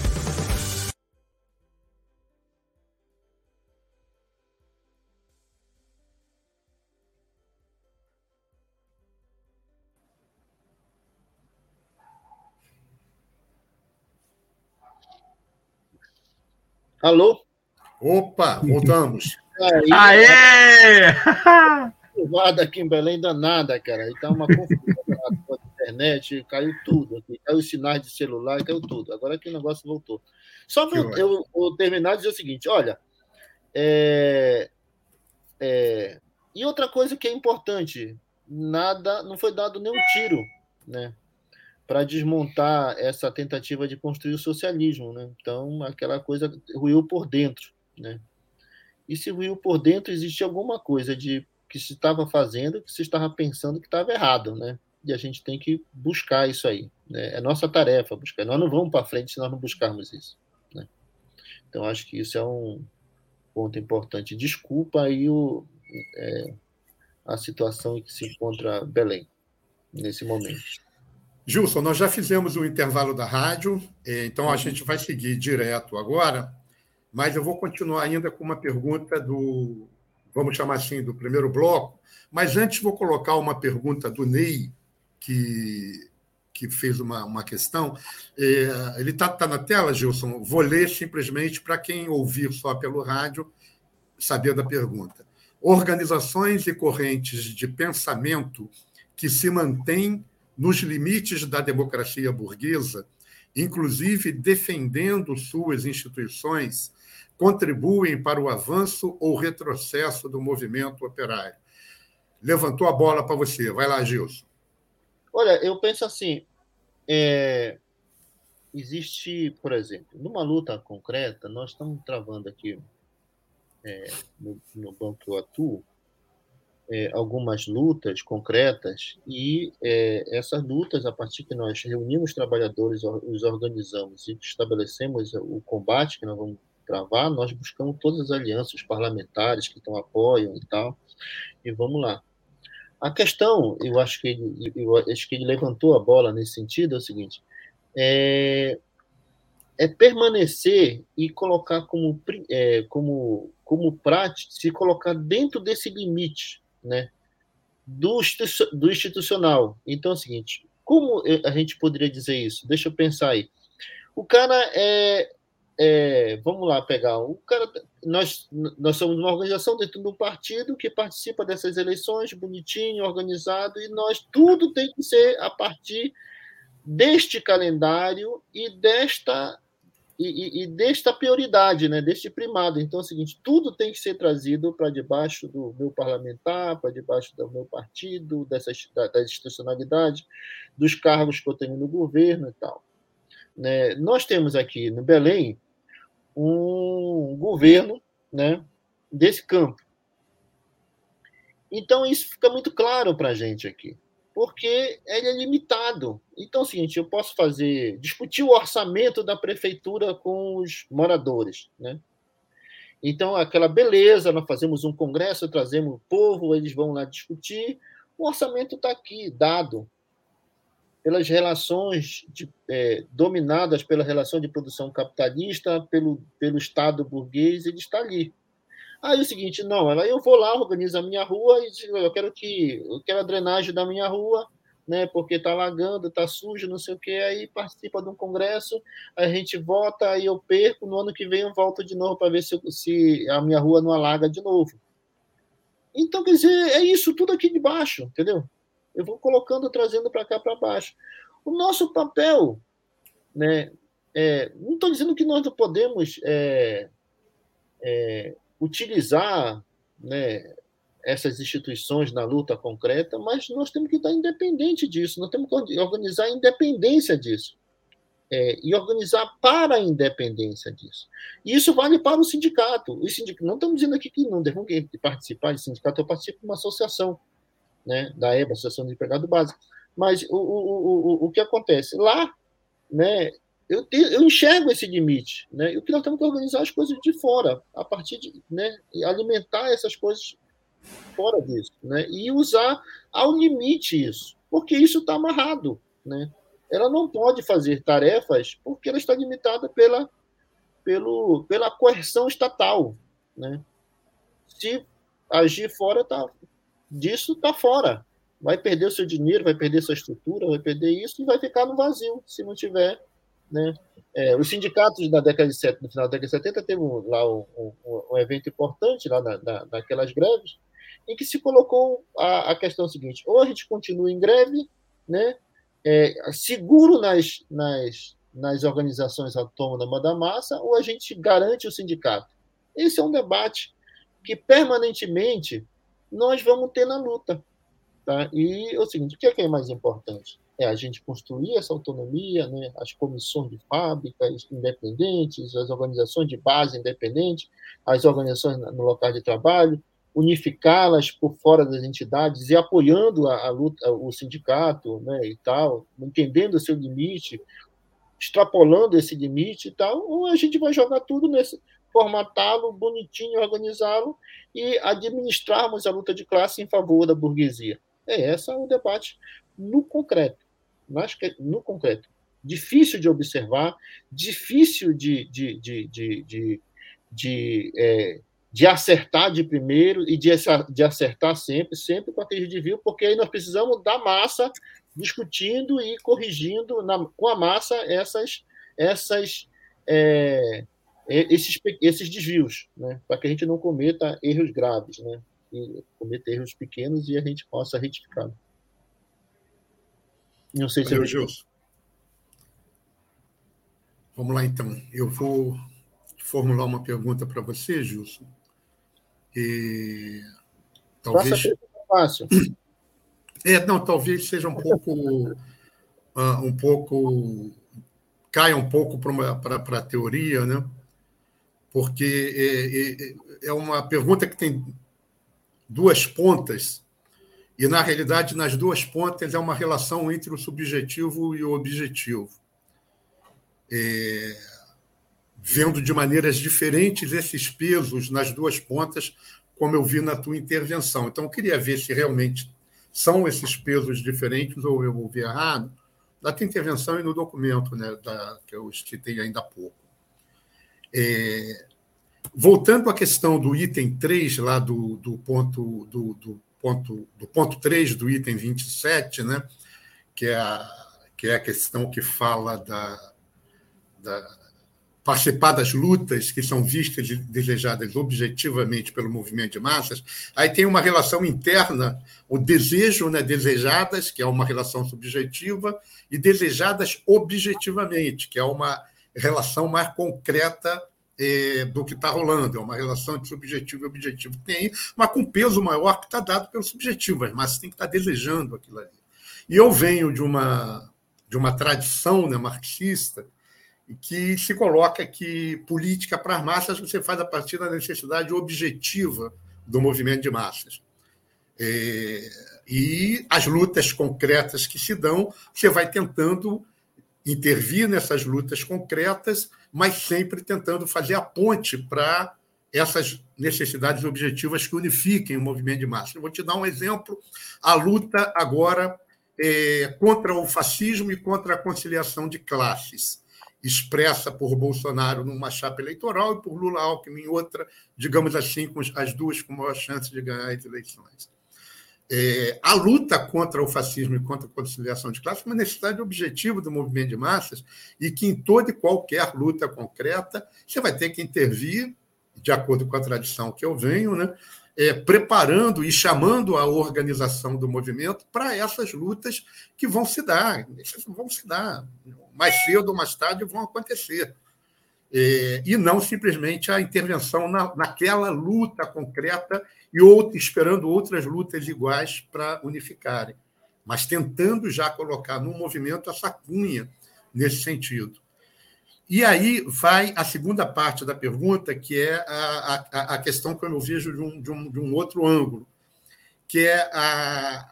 Alô? Opa, voltamos. Aí, Aê! Nada aqui em Belém danada, cara. Aí tá uma confusão na internet, caiu tudo aqui. Caiu os sinais de celular, caiu tudo. Agora que o negócio voltou. Só para eu, eu terminar dizer o seguinte: olha, é, é, e outra coisa que é importante, nada, não foi dado nenhum tiro, né? Para desmontar essa tentativa de construir o socialismo. Né? Então, aquela coisa ruiu por dentro. Né? E se ruiu por dentro, existe alguma coisa de que se estava fazendo, que se estava pensando que estava errado. Né? E a gente tem que buscar isso aí. Né? É nossa tarefa buscar. Nós não vamos para frente se nós não buscarmos isso. Né? Então, acho que isso é um ponto importante. Desculpa aí o, é, a situação em que se encontra Belém nesse momento. Gilson, nós já fizemos o intervalo da rádio, é, então a gente vai seguir direto agora, mas eu vou continuar ainda com uma pergunta do, vamos chamar assim, do primeiro bloco, mas antes vou colocar uma pergunta do Ney, que, que fez uma, uma questão. É, ele está tá na tela, Gilson? Vou ler simplesmente para quem ouvir só pelo rádio saber da pergunta. Organizações e correntes de pensamento que se mantêm nos limites da democracia burguesa, inclusive defendendo suas instituições, contribuem para o avanço ou retrocesso do movimento operário. Levantou a bola para você. Vai lá, Gilson. Olha, eu penso assim: é, existe, por exemplo, numa luta concreta, nós estamos travando aqui é, no, no, banco que eu atuo, é, algumas lutas concretas e é, essas lutas, a partir que nós reunimos trabalhadores, os organizamos e estabelecemos o combate que nós vamos travar, nós buscamos todas as alianças parlamentares que estão apoiam e tal, e vamos lá. A questão, eu acho que ele, eu acho que ele levantou a bola nesse sentido, é o seguinte: é, é permanecer e colocar como, é, como, como prática, se colocar dentro desse limite né, do, do institucional. Então é o seguinte: como a gente poderia dizer isso? Deixa eu pensar aí. O cara é, é, vamos lá pegar o cara nós nós somos uma organização dentro do partido que participa dessas eleições bonitinho organizado e nós tudo tem que ser a partir deste calendário e desta e, e, desta prioridade, né, deste primado. Então é o seguinte, tudo tem que ser trazido para debaixo do meu parlamentar, para debaixo do meu partido, dessa, da, da institucionalidade, dos cargos que eu tenho no governo e tal. Né? Nós temos aqui no Belém um governo né, desse campo. Então isso fica muito claro para a gente aqui porque ele é limitado. Então, é o seguinte, eu posso fazer, discutir o orçamento da prefeitura com os moradores, né? Então, aquela beleza, nós fazemos um congresso, trazemos o povo, eles vão lá discutir, o orçamento está aqui, dado pelas relações de, é, dominadas pela relação de produção capitalista, pelo, pelo Estado burguês, ele está ali. Aí é o seguinte, não, aí eu vou lá, organizo a minha rua e digo, eu quero que eu quero a drenagem da minha rua, né? Porque tá lagando, tá sujo, não sei o que, aí participa de um congresso, a gente vota, aí eu perco, no ano que vem eu volto de novo para ver se, se a minha rua não alaga de novo. Então, quer dizer, é isso tudo aqui de baixo, entendeu? Eu vou colocando, trazendo para cá para baixo. O nosso papel, né? É, não estou dizendo que nós não podemos é, é, utilizar né, essas instituições na luta concreta, mas nós temos que estar independente disso, nós temos que organizar a independência disso. É, e organizar para a independência disso. E isso vale para o sindicato. O sindicato não estamos dizendo aqui que não devem participar de sindicato, eu participo de uma associação, né, da EBA, Associação de Empregado Básico. Mas o, o, o, o que acontece? Lá, né, eu, eu enxergo esse limite, né? E o que nós temos que organizar as coisas de fora, a partir de, né, alimentar essas coisas fora disso, né? E usar ao limite isso, porque isso está amarrado, né? Ela não pode fazer tarefas porque ela está limitada pela, pelo, pela coerção estatal, né? Se agir fora tá, disso, está fora. Vai perder o seu dinheiro, vai perder sua estrutura, vai perder isso e vai ficar no vazio se não tiver né? É, os sindicatos da década de 70, no final da década de 70 teve lá um, um, um evento importante lá na, na, naquelas greves em que se colocou a, a, questão seguinte: ou a gente continua em greve, né, é, seguro nas, nas, nas organizações autônomas da massa, ou a gente garante o sindicato. Esse é um debate que permanentemente nós vamos ter na luta. Tá? E é o seguinte: o que é, que é mais importante? É a gente construir essa autonomia, né, as comissões de fábricas independentes, as organizações de base independente, as organizações no local de trabalho, unificá-las por fora das entidades e apoiando a, a luta, o sindicato, né, e tal, entendendo o seu limite, extrapolando esse limite e tal, ou a gente vai jogar tudo nesse, formatá-lo bonitinho, organizá-lo e administrarmos a luta de classe em favor da burguesia. É esse é o debate no concreto no concreto. Difícil de observar, difícil de, de, de, de, de, de, é, de acertar de primeiro e de, de acertar sempre, sempre com a crise de viu, porque aí nós precisamos da massa discutindo e corrigindo na, com a massa essas, essas, é, esses, esses desvios, né? para que a gente não cometa erros graves, né? e cometa erros pequenos e a gente possa retificar. Não sei se Valeu, Gilson. Vamos lá, então. Eu vou formular uma pergunta para você, Gilson. E... Talvez. Fácil. É, não, talvez seja um pouco. Uh, um pouco. caia um pouco para a teoria, né? Porque é, é, é uma pergunta que tem duas pontas, e, na realidade, nas duas pontas é uma relação entre o subjetivo e o objetivo. É, vendo de maneiras diferentes esses pesos nas duas pontas, como eu vi na tua intervenção. Então, eu queria ver se realmente são esses pesos diferentes ou eu ouvi errado na tua intervenção e no documento né, da, que eu citei ainda há pouco. É, voltando à questão do item 3, lá do, do ponto do, do, ponto do ponto 3 do item 27, né, que, é a, que é a questão que fala da, da participar das lutas que são vistas e desejadas objetivamente pelo movimento de massas, aí tem uma relação interna, o desejo, né, desejadas, que é uma relação subjetiva, e desejadas objetivamente, que é uma relação mais concreta é, do que está rolando, é uma relação de subjetivo e objetivo que tem, mas com peso maior que está dado pelo subjetivo, as massas têm que estar tá desejando aquilo ali. E eu venho de uma, de uma tradição né, marxista, que se coloca que política para as massas você faz a partir da necessidade objetiva do movimento de massas. É, e as lutas concretas que se dão, você vai tentando intervir nessas lutas concretas, mas sempre tentando fazer a ponte para essas necessidades objetivas que unifiquem o movimento de massa. Eu vou te dar um exemplo: a luta agora é, contra o fascismo e contra a conciliação de classes expressa por Bolsonaro numa chapa eleitoral e por Lula Alckmin em outra, digamos assim, com as duas com maior chance de ganhar as eleições. É, a luta contra o fascismo e contra a conciliação de classes uma necessidade objetiva do movimento de massas e que em toda e qualquer luta concreta você vai ter que intervir, de acordo com a tradição que eu venho, né, é, preparando e chamando a organização do movimento para essas lutas que vão se dar, vão se dar mais cedo ou mais tarde vão acontecer. É, e não simplesmente a intervenção na, naquela luta concreta e outra, esperando outras lutas iguais para unificarem, mas tentando já colocar no movimento essa cunha nesse sentido. E aí vai a segunda parte da pergunta, que é a, a, a questão que eu vejo de um, de, um, de um outro ângulo, que é a,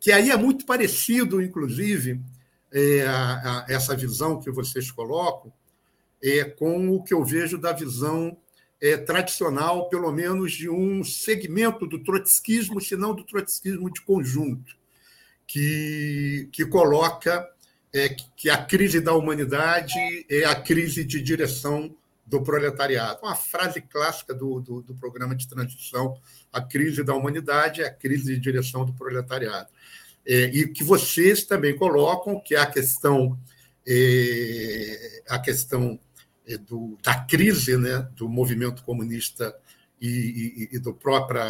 que aí é muito parecido, inclusive, é, a, a, essa visão que vocês colocam é, com o que eu vejo da visão é, tradicional, pelo menos de um segmento do trotskismo, se não do trotskismo de conjunto, que, que coloca é, que a crise da humanidade é a crise de direção do proletariado. Uma frase clássica do, do, do programa de transição: a crise da humanidade é a crise de direção do proletariado é, e que vocês também colocam, que a questão, é, a questão do, da crise né, do movimento comunista e, e, e do, próprio,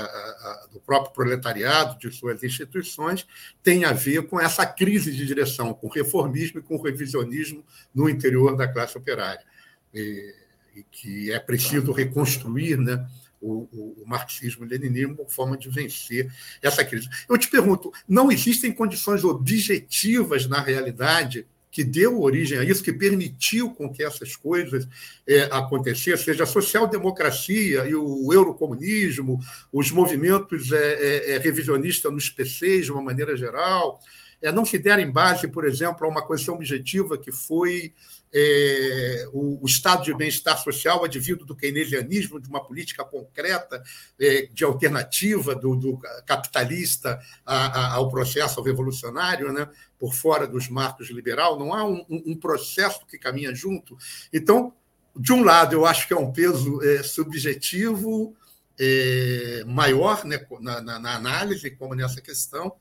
do próprio proletariado, de suas instituições, tem a ver com essa crise de direção, com reformismo e com revisionismo no interior da classe operária. E, e que é preciso reconstruir né, o, o, o marxismo-leninismo como forma de vencer essa crise. Eu te pergunto, não existem condições objetivas na realidade que deu origem a isso, que permitiu com que essas coisas é, acontecessem, seja a social-democracia e o eurocomunismo, os movimentos é, é, é revisionistas nos PCs, de uma maneira geral, é, não se derem base, por exemplo, a uma questão objetiva que foi é, o, o, estado de bem-estar social advindo do keynesianismo, de uma política concreta é, de alternativa do, do capitalista a, a, ao processo revolucionário, né, por fora dos marcos liberal, não há um, um, processo que caminha junto. Então, de um lado, eu acho que é um peso é, subjetivo é, maior né, na, na, na análise, como nessa questão,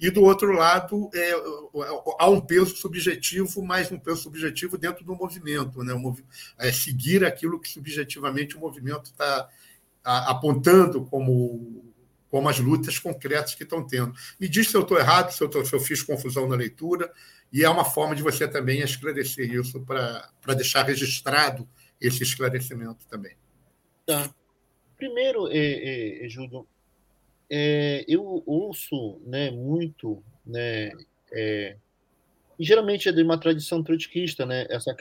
e do outro lado é, há um peso subjetivo, mas um peso subjetivo dentro do movimento, né? é seguir aquilo que subjetivamente o movimento está apontando como como as lutas concretas que estão tendo. Me diz se eu estou errado, se eu, tô, se eu fiz confusão na leitura, e é uma forma de você também esclarecer isso para deixar registrado esse esclarecimento também. Tá. Primeiro, é, é, Júlio, é, eu ouço né, muito, né, é, e geralmente é de uma tradição trotskista, né, essa,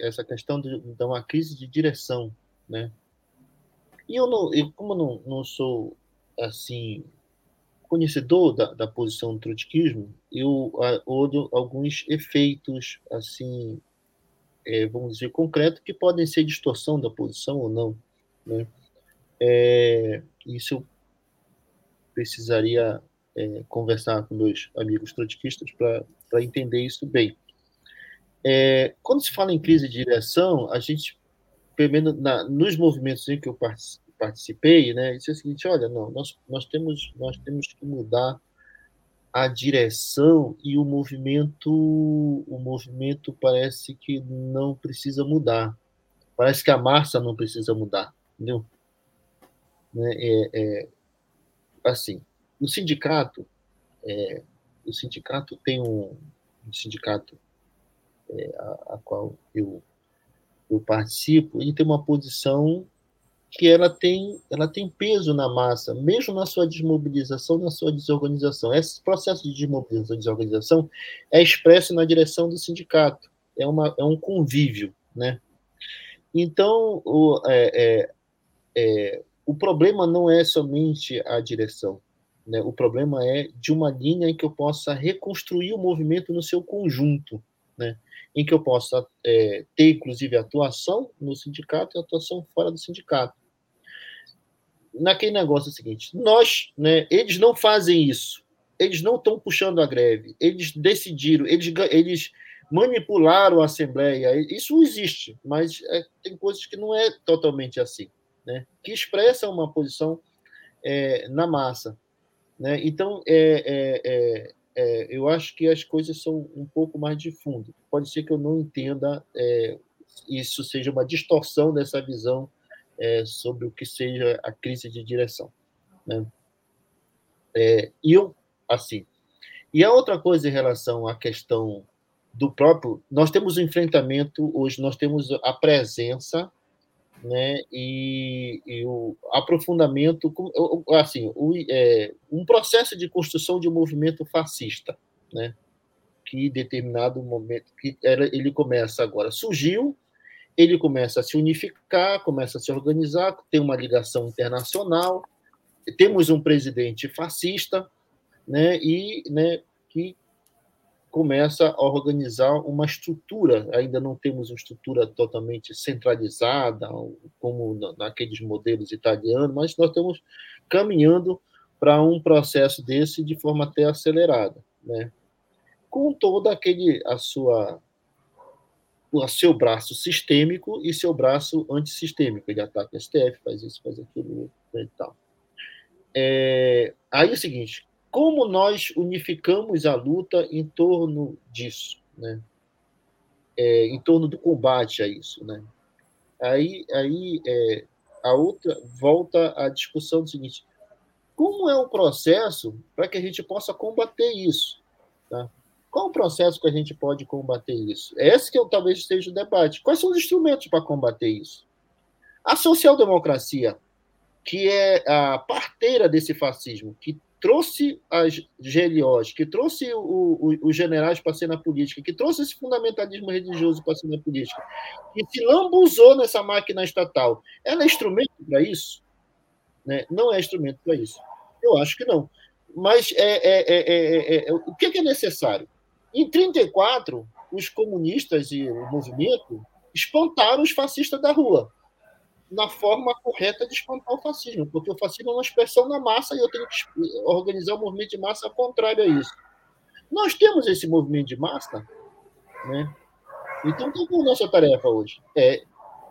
essa questão de, de uma crise de direção. Né? E eu, não, eu como não, não sou assim conhecedor da, da posição do trotskismo, eu olho alguns efeitos assim, é, vamos dizer, concretos que podem ser distorção da posição ou não. Né? É, isso precisaria é, conversar com meus amigos trotskistas para entender isso bem. É, quando se fala em crise de direção, a gente, pelo menos na, nos movimentos em que eu participei, né, disse o seguinte: olha, não, nós, nós, temos, nós temos que mudar a direção e o movimento, o movimento parece que não precisa mudar. Parece que a massa não precisa mudar, entendeu? Né, é, é assim, o sindicato, é, o sindicato tem um, um sindicato é, a, a, qual eu, eu participo, ele tem uma posição que ela tem, ela tem peso na massa, mesmo na sua desmobilização, na sua desorganização. Esse processo de desmobilização e desorganização é expresso na direção do sindicato, é, uma, é um convívio, né? Então, o, é, é, é o problema não é somente a direção, né? O problema é de uma linha em que eu possa reconstruir o movimento no seu conjunto, né? em que eu possa é, ter, inclusive, atuação no sindicato e atuação fora do sindicato. Naquele negócio é o seguinte: nós, né, eles não fazem isso, eles não estão puxando a greve, eles decidiram, eles, eles manipularam a Assembleia, isso existe, mas é, tem coisas que não é totalmente assim, né, que expressam uma posição é, na massa. Né? Então, é, é, é, é, eu acho que as coisas são um pouco mais de fundo. Pode ser que eu não entenda, é, isso seja uma distorção dessa visão sobre o que seja a crise de direção. Né? e eu, assim. E a outra coisa em relação à questão do próprio. Nós temos o um enfrentamento, hoje nós temos a presença né, e, e o aprofundamento, assim, o, é, um processo de construção de um movimento fascista, né, que determinado momento, que era, ele começa agora, surgiu, ele começa a se unificar, começa a se organizar, tem uma ligação internacional, temos um presidente fascista, né, e né, que começa a organizar uma estrutura. Ainda não temos uma estrutura totalmente centralizada, como naqueles modelos italianos, mas nós estamos caminhando para um processo desse de forma até acelerada, né? Com todo aquele a sua o seu braço sistêmico e seu braço antissistêmico. Ele ataca o STF, faz isso, faz aquilo e tal. É, aí é o seguinte, como nós unificamos a luta em torno disso, né? É, em torno do combate a isso, né? Aí, aí é, a outra volta à discussão do seguinte: como é o processo para que a gente possa combater isso? Tá? Qual o processo que a gente pode combater isso? Esse que eu, talvez esteja o debate. Quais são os instrumentos para combater isso? A social-democracia, que é a parteira desse fascismo, que trouxe as GLOs, que trouxe os generais para a cena política, que trouxe esse fundamentalismo religioso para a cena política, que se lambuzou nessa máquina estatal, ela é instrumento para isso? Né? Não é instrumento para isso. Eu acho que não. Mas é, é, é, é o que é necessário? Em 1934, os comunistas e o movimento espantaram os fascistas da rua na forma correta de espantar o fascismo, porque o fascismo é uma expressão na massa e eu tenho que organizar um movimento de massa contrário a isso. Nós temos esse movimento de massa, né? Então, qual é a nossa tarefa hoje? É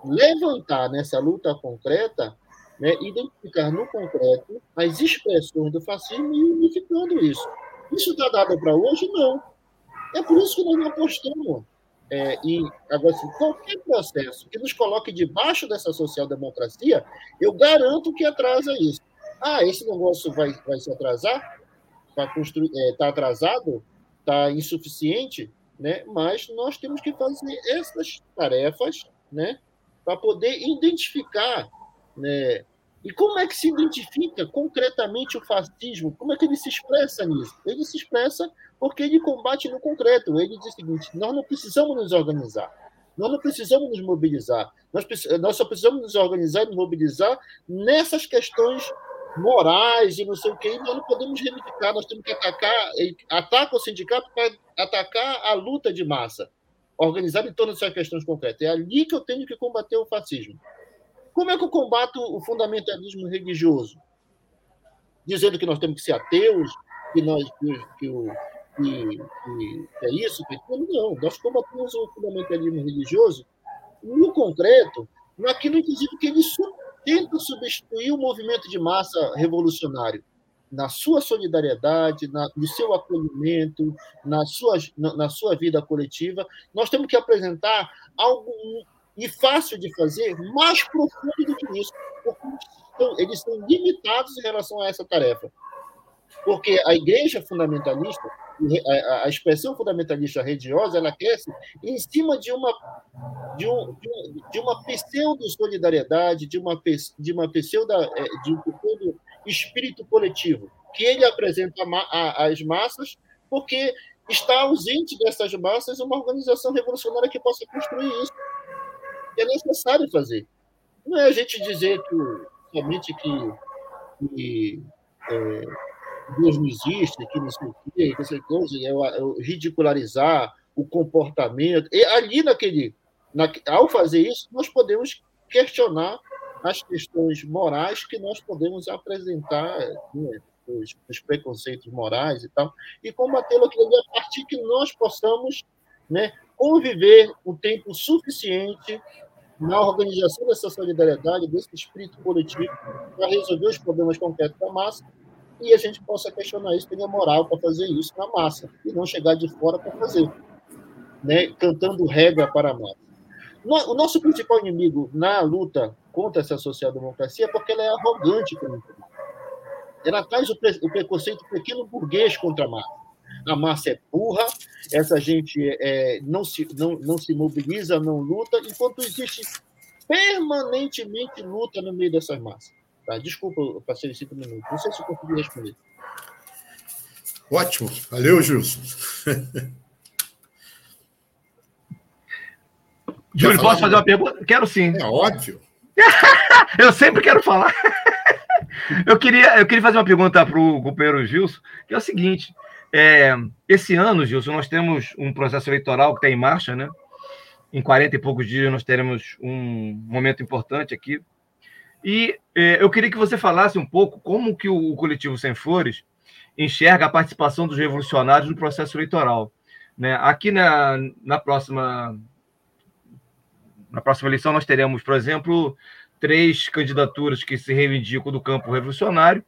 levantar nessa luta concreta, né, identificar no concreto as expressões do fascismo e unificando isso. Isso está dado para hoje? Não. É por isso que nós não apostamos é, e agora, assim, qualquer processo que nos coloque debaixo dessa social-democracia, eu garanto que atrasa isso. Ah, esse negócio vai, vai se atrasar? Está é, tá atrasado? Está insuficiente? Né? Mas nós temos que fazer essas tarefas né? para poder identificar né? E como é que se identifica concretamente o fascismo? Como é que ele se expressa nisso? Ele se expressa porque ele combate no concreto. Ele diz o seguinte: nós não precisamos nos organizar, nós não precisamos nos mobilizar, nós, nós só precisamos nos organizar e nos mobilizar nessas questões morais e não sei o que, nós não podemos reivindicar, nós temos que atacar, ataca o sindicato para atacar a luta de massa, organizada em torno dessas questões concretas. É ali que eu tenho que combater o fascismo. Como é que eu combato o fundamentalismo religioso? Dizendo que nós temos que ser ateus, que nós que, que, que, que é isso, que aquilo. Não, nós combatemos o fundamentalismo religioso no concreto, naquilo, inclusive, que ele tenta substituir o movimento de massa revolucionário na sua solidariedade, na, no seu acolhimento, na sua, na, na, sua vida coletiva. Nós temos que apresentar algo e fácil de fazer, mais profundo do que isso, porque eles estão limitados em relação a essa tarefa. Porque a igreja fundamentalista, a expressão fundamentalista religiosa, ela cresce em cima de uma de, um, de uma pseudo-solidariedade, de uma, de uma pseudo, é, de um pseudo espírito coletivo, que ele apresenta às massas, porque está ausente dessas massas uma organização revolucionária que possa construir isso é necessário fazer. Não é a gente dizer que somente que, que é, Deus não existe, que não sei o quê, que essa coisa, é, é ridicularizar o comportamento. E ali naquele, na, ao fazer isso, nós podemos questionar as questões morais que nós podemos apresentar, né, os, os, preconceitos morais e tal, e combatê-lo a partir que nós possamos né, conviver o tempo suficiente na organização dessa solidariedade, desse espírito coletivo, para resolver os problemas concretos da massa e a gente possa questionar isso, ter moral para fazer isso na massa e não chegar de fora para fazer, né? cantando regra para a massa. O nosso principal inimigo na luta contra essa social-democracia é porque ela é arrogante. Ela traz o, preconceito pequeno burguês contra a massa a massa é burra, essa gente é, não, se, não, não se mobiliza, não luta, enquanto existe permanentemente luta no meio dessas massas. Tá? Desculpa, eu passei cinco minutos. Não sei se eu consegui responder. Ótimo. Valeu, Gilson. Júlio, posso fazer uma pergunta? Quero sim. É óbvio. eu sempre quero falar. eu, queria, eu queria fazer uma pergunta para o companheiro Gilson, que é o seguinte: é, esse ano, Gilson, nós temos um processo eleitoral que está em marcha, né? Em 40 e poucos dias nós teremos um momento importante aqui. E é, eu queria que você falasse um pouco como que o coletivo Sem Flores enxerga a participação dos revolucionários no processo eleitoral. Né? Aqui na, na, próxima, na próxima eleição nós teremos, por exemplo, três candidaturas que se reivindicam do campo revolucionário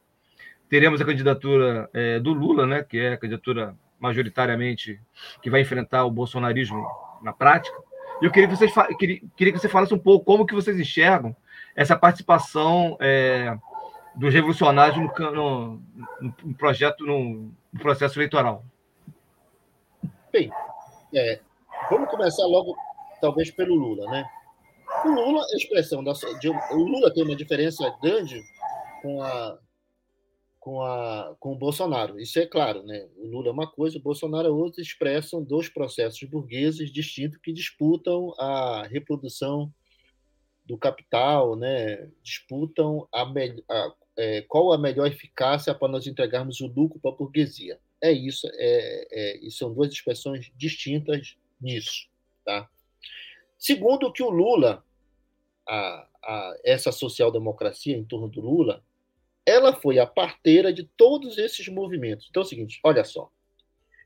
teremos a candidatura é, do Lula, né, que é a candidatura majoritariamente que vai enfrentar o bolsonarismo na prática. E eu queria que vocês queria, queria que você falasse um pouco como que vocês enxergam essa participação é, dos revolucionários no, no, no projeto, no, no, processo eleitoral. Bem, é, vamos começar logo, talvez, pelo Lula, né? O Lula, a expressão da, de, o Lula tem uma diferença grande com a com, a, com o Bolsonaro. Isso é claro, né? O Lula é uma coisa, o Bolsonaro é outra, expressam dois processos burgueses distintos que disputam a reprodução do capital, né? disputam a, a é, qual a melhor eficácia para nós entregarmos o lucro para a burguesia. É isso, é, é, são duas expressões distintas nisso. Tá? Segundo, que o Lula, a, a, essa social-democracia em torno do Lula, ela foi a parteira de todos esses movimentos. Então é o seguinte, olha só.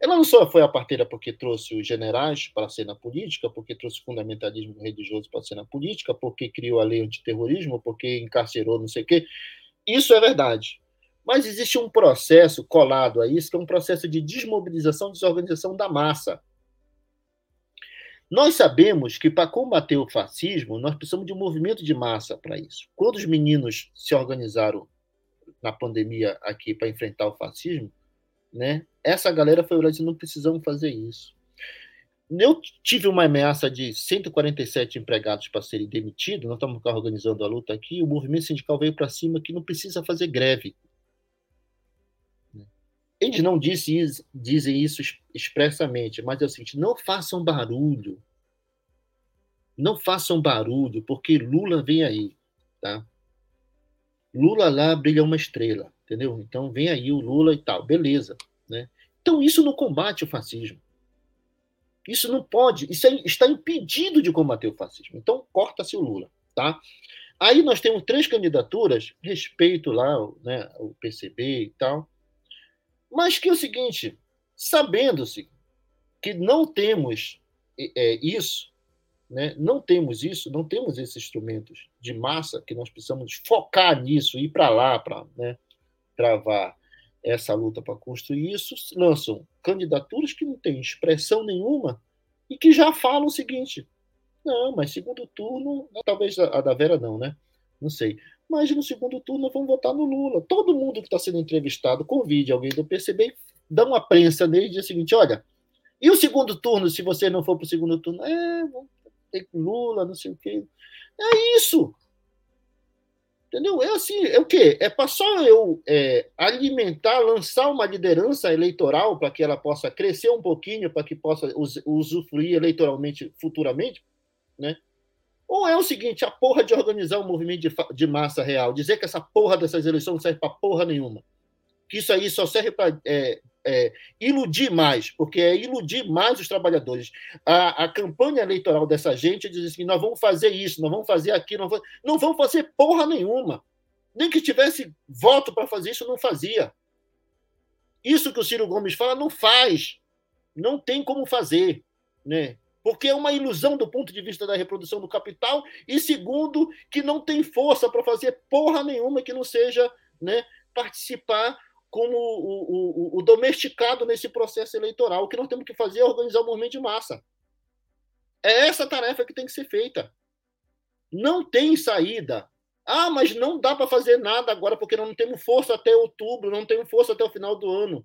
Ela não só foi a parteira porque trouxe os generais para a cena política, porque trouxe o fundamentalismo religioso para a cena política, porque criou a lei antiterrorismo, porque encarcerou não sei o quê. Isso é verdade. Mas existe um processo colado a isso, que é um processo de desmobilização, desorganização da massa. Nós sabemos que para combater o fascismo, nós precisamos de um movimento de massa para isso. Quando os meninos se organizaram na pandemia aqui para enfrentar o fascismo, né? Essa galera foi olhar e disse, não precisamos fazer isso. Eu tive uma ameaça de 147 empregados para serem demitidos, nós estamos organizando a luta aqui, o movimento sindical veio para cima que não precisa fazer greve. Eles não dizem, dizem isso expressamente, mas é o seguinte: não façam barulho. Não façam barulho, porque Lula vem aí. Tá? Lula lá brilha uma estrela, entendeu? Então vem aí o Lula e tal, beleza. Né? Então isso não combate o fascismo. Isso não pode, isso é, está impedido de combater o fascismo. Então corta-se o Lula. Tá? Aí nós temos três candidaturas, respeito lá né, o PCB e tal, mas que é o seguinte, sabendo-se que não temos é, isso, né, não temos isso, não temos esses instrumentos de massa que nós precisamos focar nisso, ir para lá para né, travar essa luta para construir isso, lançam candidaturas que não têm expressão nenhuma e que já falam o seguinte: não, mas segundo turno, talvez a da Vera não, né? Não sei mas no segundo turno vamos votar no Lula. Todo mundo que está sendo entrevistado, convide alguém do PCB, dá uma prensa nele e diz o seguinte: olha, e o segundo turno, se você não for para o segundo turno? É, ter Lula, não sei o quê. É isso. Entendeu? É assim, é o quê? É para só eu é, alimentar, lançar uma liderança eleitoral para que ela possa crescer um pouquinho, para que possa usufruir eleitoralmente futuramente, né? Ou é o seguinte, a porra de organizar um movimento de, de massa real, dizer que essa porra dessas eleições não serve para porra nenhuma. Que isso aí só serve para é, é, iludir mais, porque é iludir mais os trabalhadores. A, a campanha eleitoral dessa gente diz assim: nós vamos fazer isso, nós vamos fazer aquilo, não, vamos, não vamos fazer porra nenhuma. Nem que tivesse voto para fazer isso, não fazia. Isso que o Ciro Gomes fala, não faz. Não tem como fazer. Né? porque é uma ilusão do ponto de vista da reprodução do capital, e segundo, que não tem força para fazer porra nenhuma que não seja né, participar como o, o, o, domesticado nesse processo eleitoral. O que nós temos que fazer é organizar o movimento de massa. É essa tarefa que tem que ser feita. Não tem saída. Ah, mas não dá para fazer nada agora porque não temos força até outubro, não temos força até o final do ano.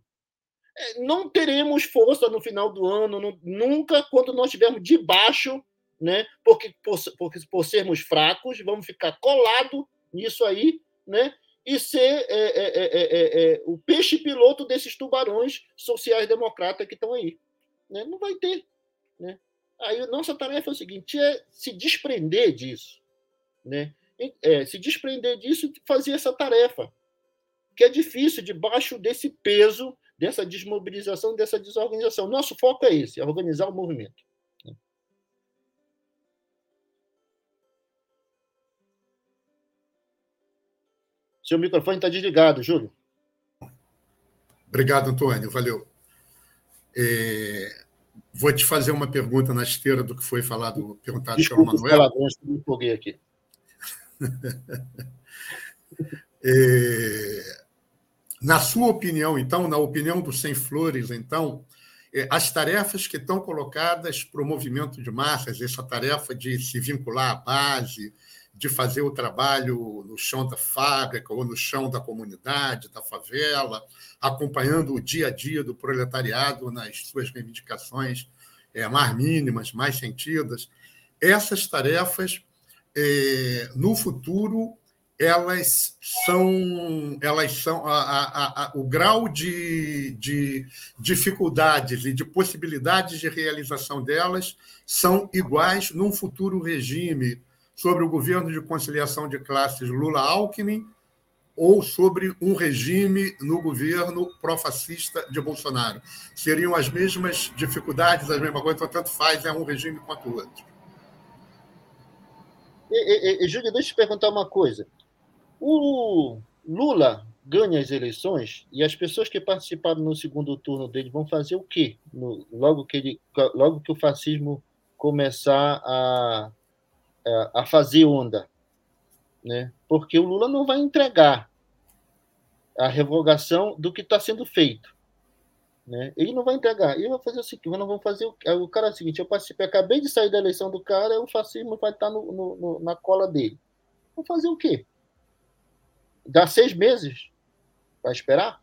É, não teremos força no final do ano, nunca quando nós estivermos debaixo, né? Porque por, porque por sermos fracos, vamos ficar colado nisso aí, né? E ser é é, é, é, é, o peixe piloto desses tubarões sociais-democratas que estão aí. Né? Não vai ter. Né? Aí nossa tarefa é o seguinte: é se desprender disso. Né? se desprender disso e fazer essa tarefa. Que é difícil, debaixo desse peso dessa desmobilização, dessa desorganização. Nosso foco é esse, é organizar o movimento. Seu microfone está desligado, Júlio. Obrigado, Antônio. Valeu. É, vou te fazer uma pergunta na esteira do que foi falado, perguntado Desculpa pelo Manuel. Palavrões, me empolguei aqui. é, na sua opinião, então, na opinião do Sem Flores, então, é, as tarefas que estão colocadas para o movimento de massas, essa tarefa de se vincular à base, de fazer o trabalho no chão da fábrica ou no chão da comunidade, da favela, acompanhando o dia a dia do proletariado nas suas reivindicações é, mais mínimas, mais sentidas, essas tarefas, é, no futuro, elas são, elas são a, a, a, o grau de, de dificuldades e de possibilidades de realização delas são iguais num futuro regime sobre o governo de conciliação de classes Lula-Alckmin ou sobre um regime no governo pró-fascista de Bolsonaro. Seriam as mesmas dificuldades, as mesmas coisas, então tanto faz é um regime quanto o outro. E, e, e, Júlio, deixa eu te perguntar uma coisa. O Lula ganha as eleições e as pessoas que participaram no segundo turno dele vão fazer o quê? No, logo, que ele, logo que o fascismo começar a, a fazer onda. Né? Porque o Lula não vai entregar a revogação do que está sendo feito. Né? Ele não vai entregar. Ele vai fazer o seguinte: nós vamos fazer o, o cara é o seguinte: eu participei, acabei de sair da eleição do cara, o fascismo vai estar tá no, no, no, na cola dele. Vou fazer o quê? dá seis meses, Vai esperar?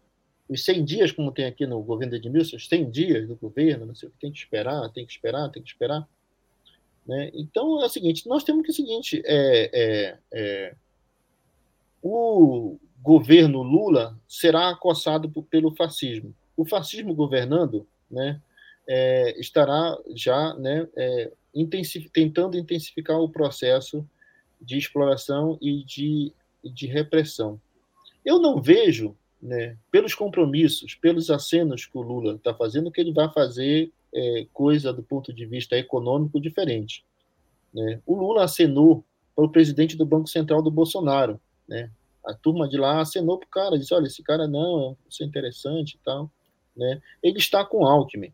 Os 100 dias, como tem aqui no governo de Edmilson, os 100 dias do governo, não sei o que, tem que esperar, tem que esperar, tem que esperar. Né? Então, é o seguinte, nós temos que o seguinte, é, é, é, o governo Lula será acossado pelo fascismo. O fascismo governando né, é, estará já né, é, tentando intensificar o processo de exploração e de, de repressão. Eu não vejo, né, pelos compromissos, pelos acenos que o Lula está fazendo, que ele vai fazer é, coisa do ponto de vista econômico diferente. Né? O Lula acenou para o presidente do Banco Central do Bolsonaro. Né? A turma de lá acenou para o cara, disse: olha, esse cara não, isso é interessante e tal. Né? Ele está com Alckmin.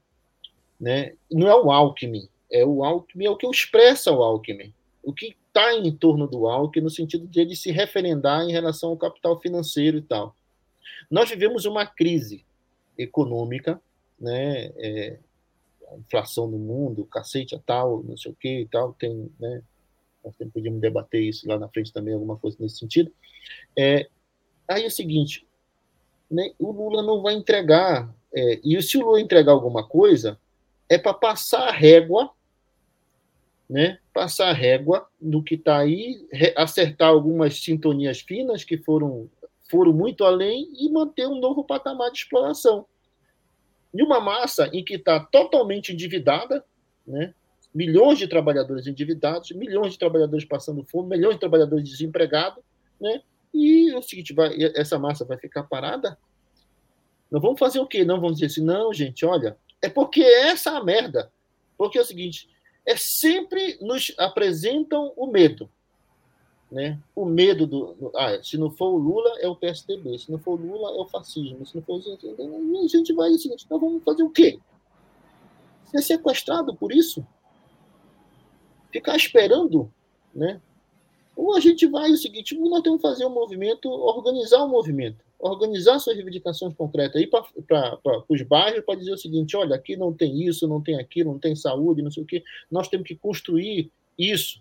Né? Não é o Alckmin, é o Alckmin, é o que expressa o Alckmin. O que está em torno do Alckmin, no sentido de ele se referendar em relação ao capital financeiro e tal. Nós vivemos uma crise econômica, né? É, a inflação no mundo, cacete a tal, não sei o que e tal, tem, né? Nós podíamos debater isso lá na frente também, alguma coisa nesse sentido. É, aí é o seguinte, né, o Lula não vai entregar, é, e se o Lula entregar alguma coisa, é para passar a régua, né, passar a régua no que está aí, acertar algumas sintonias finas que foram, foram muito além e manter um novo patamar de exploração. E uma massa em que está totalmente endividada, né, milhões de trabalhadores endividados, milhões de trabalhadores passando fome, milhões de trabalhadores desempregados, né? E é o seguinte, vai, essa massa vai ficar parada? Não vamos fazer o quê? Não vamos dizer assim, não, gente, olha, é porque essa é a merda. Porque é o seguinte, é sempre nos apresentam o medo. Né? O medo do. Ah, se não for o Lula, é o PSDB. Se não for o Lula, é o fascismo. Se não for o. A gente vai o seguinte, então vamos fazer o quê? Ser sequestrado por isso? Ficar esperando? Né? Ou a gente vai o seguinte: nós temos que fazer um movimento, organizar um movimento organizar suas reivindicações concretas, ir para os bairros para dizer o seguinte: olha, aqui não tem isso, não tem aquilo, não tem saúde, não sei o quê. Nós temos que construir isso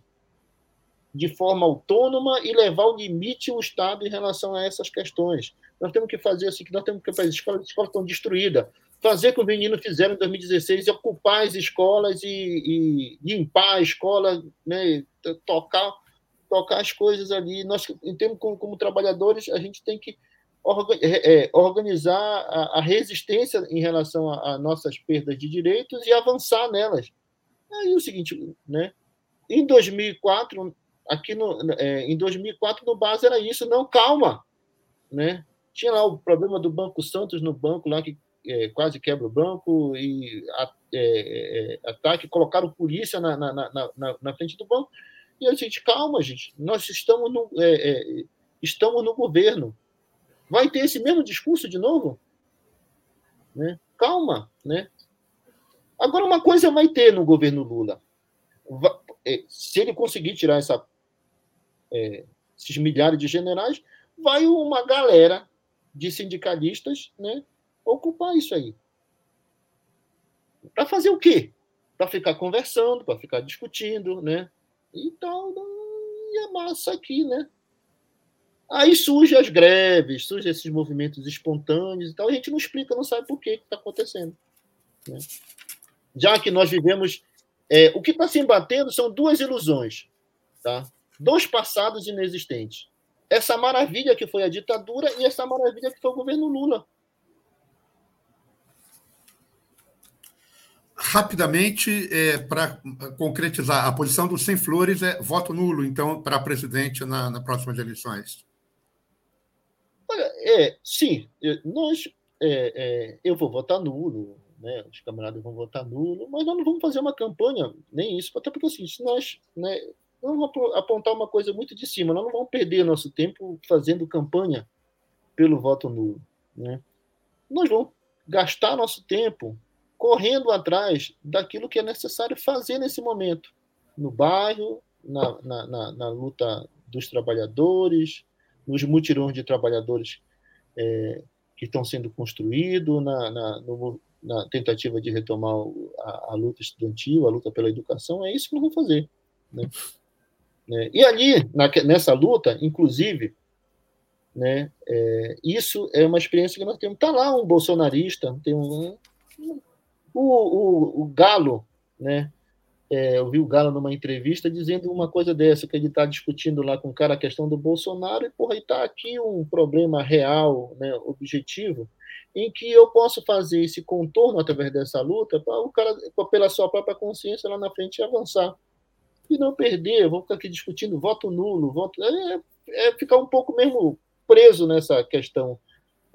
de forma autônoma e levar ao limite o Estado em relação a essas questões. Nós temos que fazer assim, que nós temos que fazer as escolas, as escolas estão destruídas. Fazer o que os meninos fizeram em 2016, ocupar as escolas e, e limpar a escola, né, tocar, tocar as coisas ali. Nós, em termos como, como trabalhadores, a gente tem que é, é, organizar a, resistência em relação a, nossas perdas de direitos e avançar nelas. Aí o seguinte, né? Em 2004, aqui no, é, em 2004 no base era isso, não calma, né? Tinha lá o problema do Banco Santos no banco lá que é, quase quebra o banco e a, é, é, ataque, colocaram polícia na, na, na, na, frente do banco. E a gente, calma, gente, nós estamos no, estamos no governo Vai ter esse mesmo discurso de novo? Né? Calma, né? Agora, uma coisa vai ter no governo Lula. É, se ele conseguir tirar essa, é, esses milhares de generais, vai uma galera de sindicalistas né, ocupar isso aí. Para fazer o quê? Para ficar conversando, para ficar discutindo, né? E tal. E a massa aqui, né? Aí surgem as greves, surgem esses movimentos espontâneos e tal, a gente não explica, não sabe por que está acontecendo. Né? Já que nós vivemos. É, o que está se embatendo são duas ilusões, tá? Dois passados inexistentes. Essa maravilha que foi a ditadura e essa maravilha que foi o governo Lula. Rapidamente, é, para concretizar, a posição do Sem Flores é voto nulo, então, para presidente na, nas próximas eleições. Olha, é, sim, nós, é, é, eu vou votar nulo, né, os camaradas vão votar nulo, mas nós não vamos fazer uma campanha, nem isso, até porque assim, se nós, né, vamos apontar uma coisa muito de cima, nós não vamos perder nosso tempo fazendo campanha pelo voto nulo. Né? Nós vamos gastar nosso tempo correndo atrás daquilo que é necessário fazer nesse momento, no bairro, na, na, na, na luta dos trabalhadores, nos mutirões de trabalhadores é, que estão sendo construídos, na, na, na tentativa de retomar a, a, luta estudantil, a luta pela educação, é isso que nós vamos fazer. Né? É, e ali, na, nessa luta, inclusive, Né? É, isso é uma experiência que nós temos. Está lá um bolsonarista, tem um, um o, o, o Galo, né? É, eu vi o Galo numa entrevista dizendo uma coisa dessa, que ele está discutindo lá com o cara a questão do Bolsonaro, e porra, está aqui um problema real, né, objetivo, em que eu posso fazer esse contorno através dessa luta para o cara, pela sua própria consciência, lá na frente avançar. E não perder, vou ficar aqui discutindo voto nulo, voto. É, é ficar um pouco mesmo preso nessa questão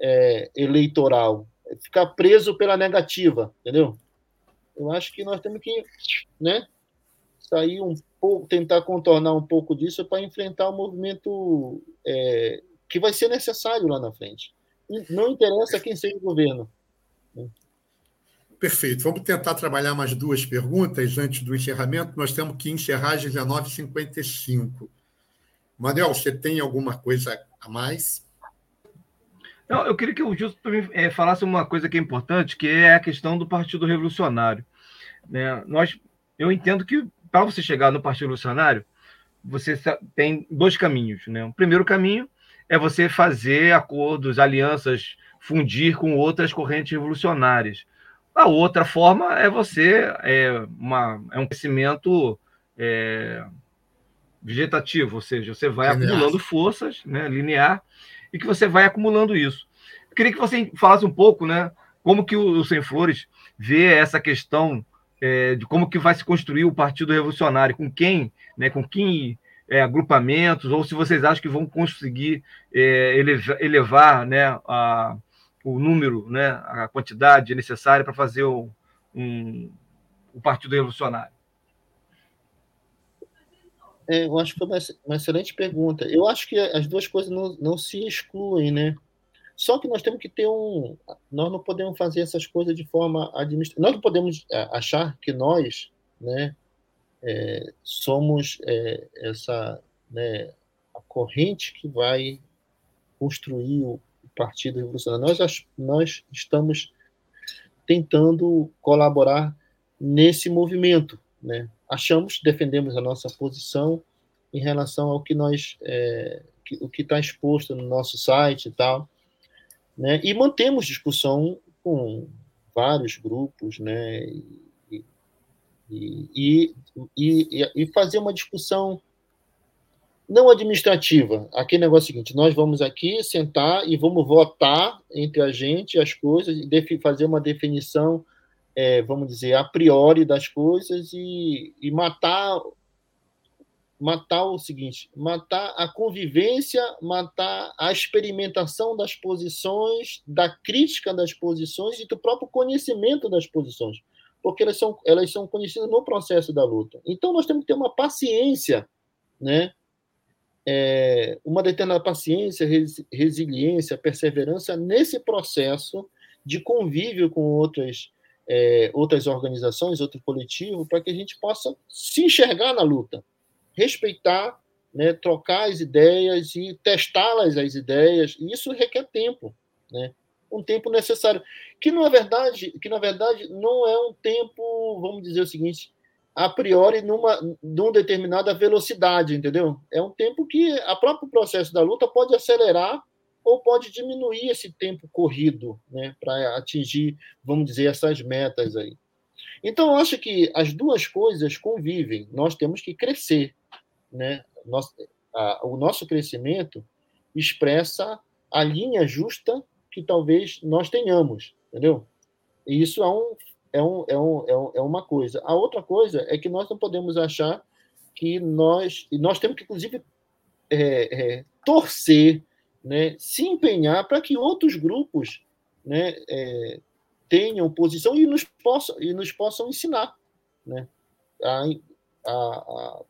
é, eleitoral, é ficar preso pela negativa, entendeu? Eu acho que nós temos que né, sair um pouco, tentar contornar um pouco disso para enfrentar o movimento é, que vai ser necessário lá na frente. Não interessa quem seja o governo. Perfeito. Vamos tentar trabalhar mais duas perguntas antes do encerramento. Nós temos que encerrar às 19h55. Manuel, você tem alguma coisa a mais? Não, eu queria que o Justo é, falasse uma coisa que é importante, que é a questão do Partido Revolucionário. Né? Nós, eu entendo que para você chegar no Partido Revolucionário, você tem dois caminhos. Né? O primeiro caminho é você fazer acordos, alianças, fundir com outras correntes revolucionárias. A outra forma é você é, uma, é um crescimento é, vegetativo, ou seja, você vai linear. acumulando forças, né, linear, e que você vai acumulando isso. Eu queria que você falasse um pouco, né, como que o, Sem Flores vê essa questão é, de como que vai se construir o Partido Revolucionário, com quem, né, com quem é, agrupamentos, ou se vocês acham que vão conseguir é, elevar, elevar né, a, o número, né, a quantidade necessária para fazer o, um, o Partido Revolucionário. É, eu acho que foi uma, uma, excelente pergunta. Eu acho que as duas coisas não, não se excluem, né? Só que nós temos que ter um. Nós não podemos fazer essas coisas de forma administrativa. Nós não podemos é, achar que nós, né, é, somos é, essa, né, a corrente que vai construir o Partido Revolucionário. Nós, nós estamos tentando colaborar nesse movimento, né? achamos, defendemos a nossa posição em relação ao que nós, é, que, o que está exposto no nosso site e tal, né? E mantemos discussão com vários grupos, né? E, e, e, e fazer uma discussão não administrativa. Aquele negócio é o seguinte: nós vamos aqui sentar e vamos votar entre a gente as coisas e fazer uma definição é, vamos dizer, a priori das coisas e, e matar matar o seguinte, matar a convivência, matar a experimentação das posições, da crítica das posições e do próprio conhecimento das posições, porque elas são, elas são conhecidas no processo da luta. Então nós temos que ter uma paciência, né? É, uma determinada paciência, resiliência, perseverança nesse processo de convívio com outras é, outras organizações, outro coletivo, para que a gente possa se enxergar na luta, respeitar, né, trocar as ideias e testá-las as ideias. E isso requer tempo, né? Um tempo necessário, que na verdade, que na verdade não é um tempo, vamos dizer o seguinte, a priori numa numa determinada velocidade, entendeu? É um tempo que a próprio processo da luta pode acelerar ou pode diminuir esse tempo corrido né, para atingir, vamos dizer, essas metas aí. Então, eu acho que as duas coisas convivem. Nós temos que crescer. Né? Nosso, a, o nosso crescimento expressa a linha justa que talvez nós tenhamos, entendeu? E isso é, um, é, um, é, um, é, um, é uma coisa. A outra coisa é que nós não podemos achar que nós... E nós temos que, inclusive, é, é, torcer né, se empenhar para que outros grupos né, é, tenham posição e nos possam, e nos possam ensinar. Né, a, a, a,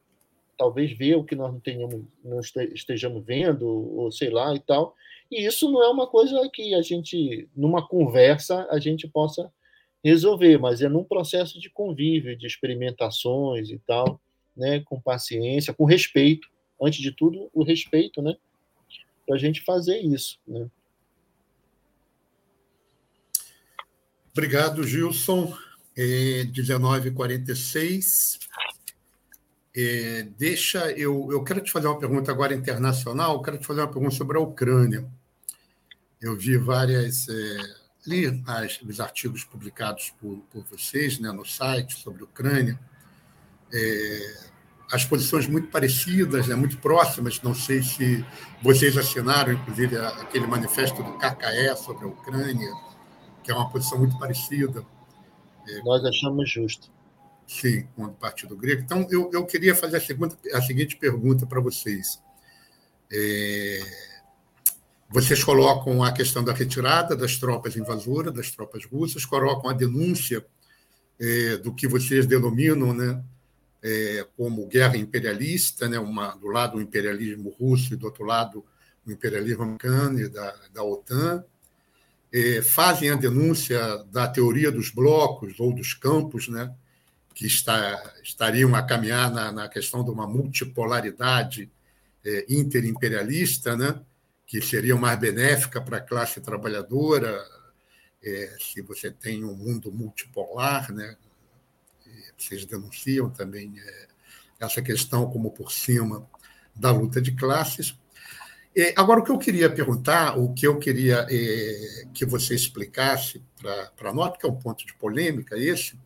talvez ver o que nós não, tenhamos, não estejamos vendo, ou sei lá e tal. E isso não é uma coisa que a gente, numa conversa, a gente possa resolver, mas é num processo de convívio, de experimentações e tal, né, com paciência, com respeito. Antes de tudo, o respeito, né? para a gente fazer isso. Né? Obrigado, Gilson. É 19h46. é, deixa eu, eu quero te fazer uma pergunta agora internacional, quero te fazer uma pergunta sobre a Ucrânia. Eu vi várias. É, li as, os artigos publicados por, por vocês né, no site sobre a Ucrânia. É, as posições muito parecidas, né, muito próximas. Não sei se vocês assinaram, inclusive, aquele manifesto do KKE sobre a Ucrânia, que é uma posição muito parecida. É, Nós achamos justo. Sim, com o Partido Grego. Então, eu, eu queria fazer a, segunda, a seguinte pergunta para vocês. É, vocês colocam a questão da retirada das tropas invasoras, das tropas russas, colocam a denúncia é, do que vocês denominam né, é, como guerra imperialista, né, uma, do lado o imperialismo russo e do outro lado o imperialismo americano e da, da OTAN, é, fazem a denúncia da teoria dos blocos ou dos campos, né, que está, estariam a caminhar na, na questão de uma multipolaridade é, interimperialista, né, que seria mais benéfica para a classe trabalhadora, é, se você tem um mundo multipolar, né? vocês denunciam também é, essa questão como por cima da luta de classes. É, agora, o que eu queria perguntar, o que eu queria é, que você explicasse para nós, porque é um ponto de polêmica esse,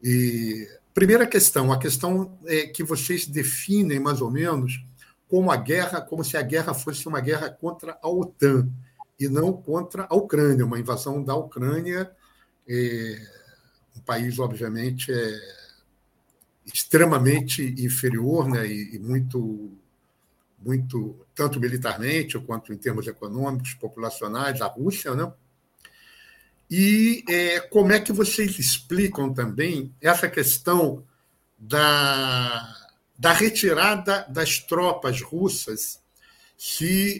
e, primeira questão, a questão é que vocês definem mais ou menos como a guerra, como se a guerra fosse uma guerra contra a OTAN e não contra a Ucrânia, uma invasão da Ucrânia, é, um país obviamente é, extremamente inferior, né, e, e, muito, muito tanto militarmente quanto em termos econômicos, populacionais, a Rússia, né? E é, como é que vocês explicam também essa questão da da retirada das tropas russas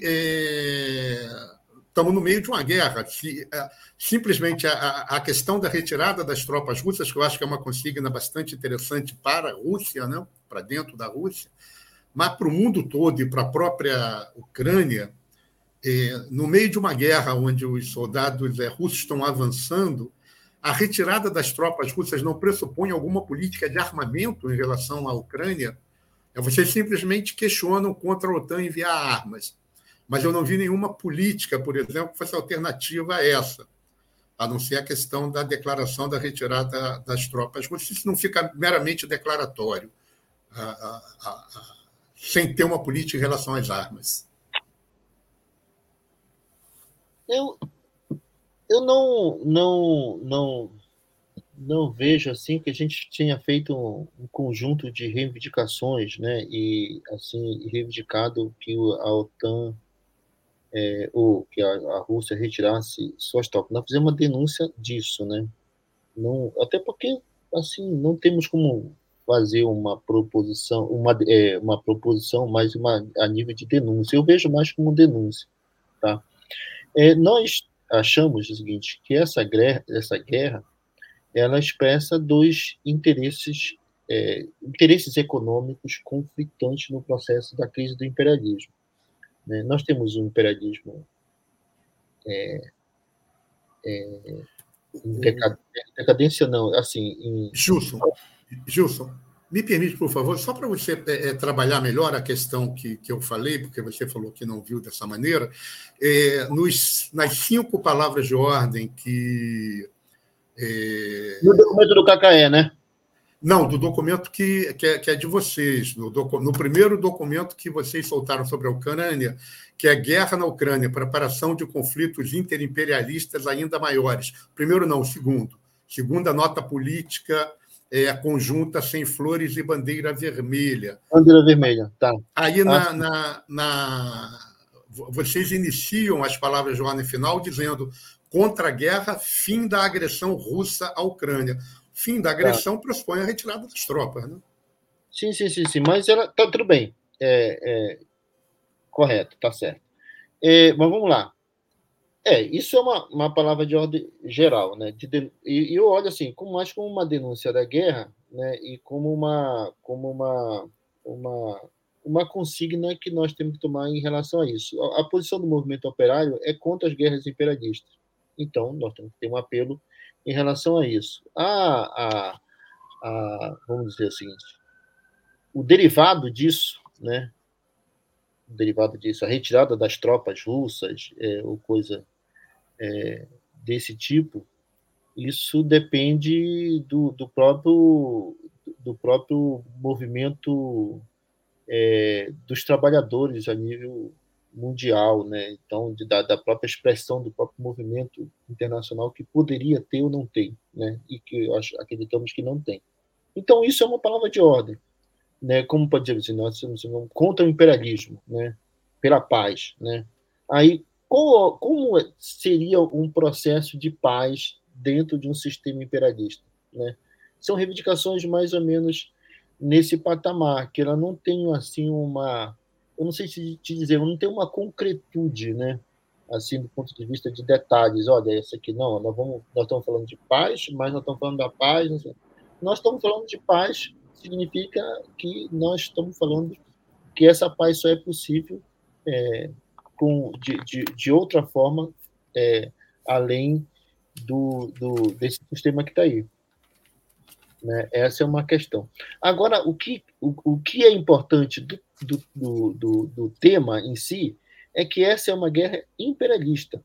é, estamos no meio de uma guerra. Se, é, simplesmente a, a, questão da retirada das tropas russas, que eu acho que é uma consigna bastante interessante para a Rússia, né? para dentro da Rússia, mas para o mundo todo e para a própria Ucrânia, é, no meio de uma guerra onde os soldados é, russos estão avançando, a retirada das tropas russas não pressupõe alguma política de armamento em relação à Ucrânia? É, vocês simplesmente questionam contra a OTAN enviar armas. Mas eu não vi nenhuma política, por exemplo, que fosse alternativa a essa, a não ser a questão da declaração da retirada das tropas russas. Isso não fica meramente declaratório, sem ter uma política em relação às armas. Eu, eu não, não, não, não vejo assim que a gente tinha feito um, conjunto de reivindicações, né? E assim reivindicado que a OTAN é, ou que a, a, Rússia retirasse suas tropas. Nós fizemos uma denúncia disso, né? Não, até porque assim não temos como fazer uma proposição, uma, é, uma proposição mais uma a nível de denúncia. Eu vejo mais como denúncia, tá? É, nós achamos o seguinte, que essa guerra, essa guerra ela expressa dois interesses, é, interesses econômicos conflitantes no processo da crise do imperialismo. Né? Nós temos um imperialismo é, é, em decadência, não, assim... Em... Gilson, Gilson, me permite, por favor, só para você é, é, trabalhar melhor a questão que, que eu falei, porque você falou que não viu dessa maneira, é, nos, nas cinco palavras de ordem que. É... No documento do KKE, né? Não, do documento que, que, é, que é de vocês, no, docu, no primeiro documento que vocês soltaram sobre a Ucrânia, que é Guerra na Ucrânia, preparação de conflitos interimperialistas ainda maiores. Primeiro, não, o segundo. Segunda nota política é, conjunta sem flores e bandeira vermelha. Bandeira vermelha, tá. Aí na, ah. na, na, vocês iniciam as palavras ordem final dizendo contra a guerra, fim da agressão russa à Ucrânia. Fim da agressão tá. pressupõe a retirada das tropas, né? Sim, sim, sim, sim. Mas ela tá tudo bem. É, é, correto, tá certo. É, mas vamos lá. É, isso é uma, uma palavra de ordem geral, né? De, e, e, eu olho assim, como mais como uma denúncia da guerra, né? E como uma, como uma, uma, uma consigna que nós temos que tomar em relação a isso. A, a posição do movimento operário é contra as guerras imperialistas. Então, nós temos que ter um apelo em relação a isso. A, a, a vamos dizer o seguinte: o derivado disso, né, o derivado disso, a retirada das tropas russas é, ou coisa é, desse tipo, isso depende do, do próprio do próprio movimento é, dos trabalhadores a nível mundial, né? Então, de, da, da, própria expressão do próprio movimento internacional que poderia ter ou não tem, né? E que acho, acreditamos que não tem. Então, isso é uma palavra de ordem, né? Como pode dizer nós somos contra o imperialismo, né? Pela paz, né? Aí, qual, como seria um processo de paz dentro de um sistema imperialista, né? São reivindicações mais ou menos nesse patamar, que ela não tem assim uma eu não sei se te dizer, não tem uma concretude, né? Assim, do ponto de vista de detalhes. Olha, esse aqui não, nós, vamos, nós estamos falando de paz, mas nós estamos falando da paz. Nós estamos falando de paz, significa que nós estamos falando que essa paz só é possível é, com, de, de, de, outra forma, é, além do, do, desse sistema que está aí. Né? Essa é uma questão. Agora, o que, o, o que é importante do, do, do, do, tema em si é que essa é uma guerra imperialista.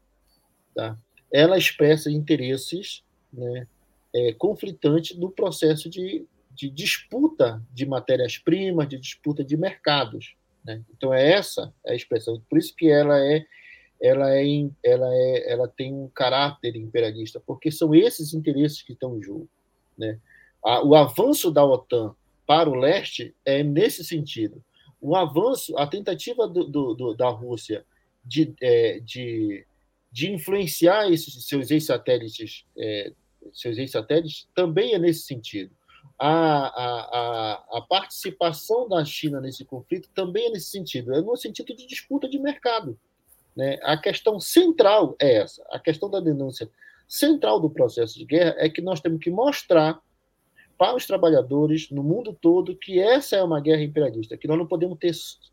Tá? Ela expressa interesses né, é, conflitantes no processo de, de disputa de matérias-primas, de disputa de mercados. Né? Então, é essa a expressão. Por isso que ela é ela, é, ela, é, ela tem um caráter imperialista, porque são esses interesses que estão em jogo. Né? O avanço da OTAN para o leste é nesse sentido. O avanço, a tentativa do, do, do, da Rússia de, é, de, de influenciar esses seus ex-satélites, é, seus ex-satélites também é nesse sentido. A, a, a, a, participação da China nesse conflito também é nesse sentido, é no sentido de disputa de mercado. Né? A questão central é essa, a questão da denúncia central do processo de guerra é que nós temos que mostrar para os trabalhadores no mundo todo que essa é uma guerra imperialista, que nós não podemos ter,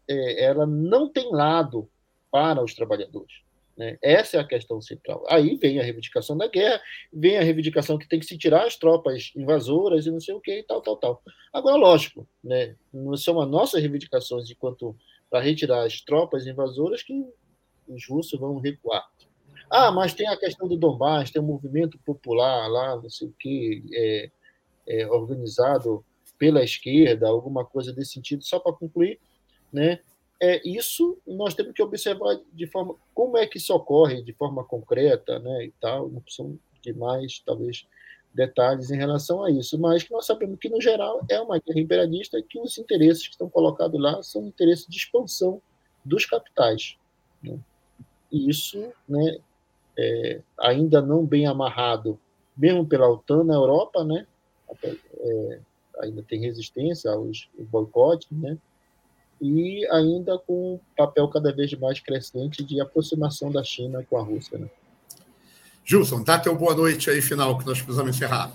é, ela não tem lado para os trabalhadores. Né? Essa é a questão central. Aí vem a reivindicação da guerra, vem a reivindicação que tem que se tirar as tropas invasoras e não sei o que, e tal, tal, tal. Agora, lógico, né? não são as nossas reivindicações de quanto para retirar as tropas invasoras que os russos vão recuar. Ah, mas tem a questão do Donbass, tem um movimento popular lá, não sei o que, é, é, organizado pela esquerda, alguma coisa desse sentido, só para concluir, né? É, isso nós temos que observar de forma como é que isso ocorre de forma concreta, né, e tal, não precisamos de mais, talvez, detalhes em relação a isso, mas que nós sabemos que, no geral, é uma guerra imperialista que os interesses que estão colocados lá são interesses de expansão dos capitais. Né? E isso, né, é, ainda não bem amarrado, mesmo pela OTAN na Europa, né, é, ainda tem resistência aos boicotes, né? e ainda com um papel cada vez mais crescente de aproximação da China com a Rússia. Né? Gilson, dá teu boa noite aí, final, que nós precisamos encerrar.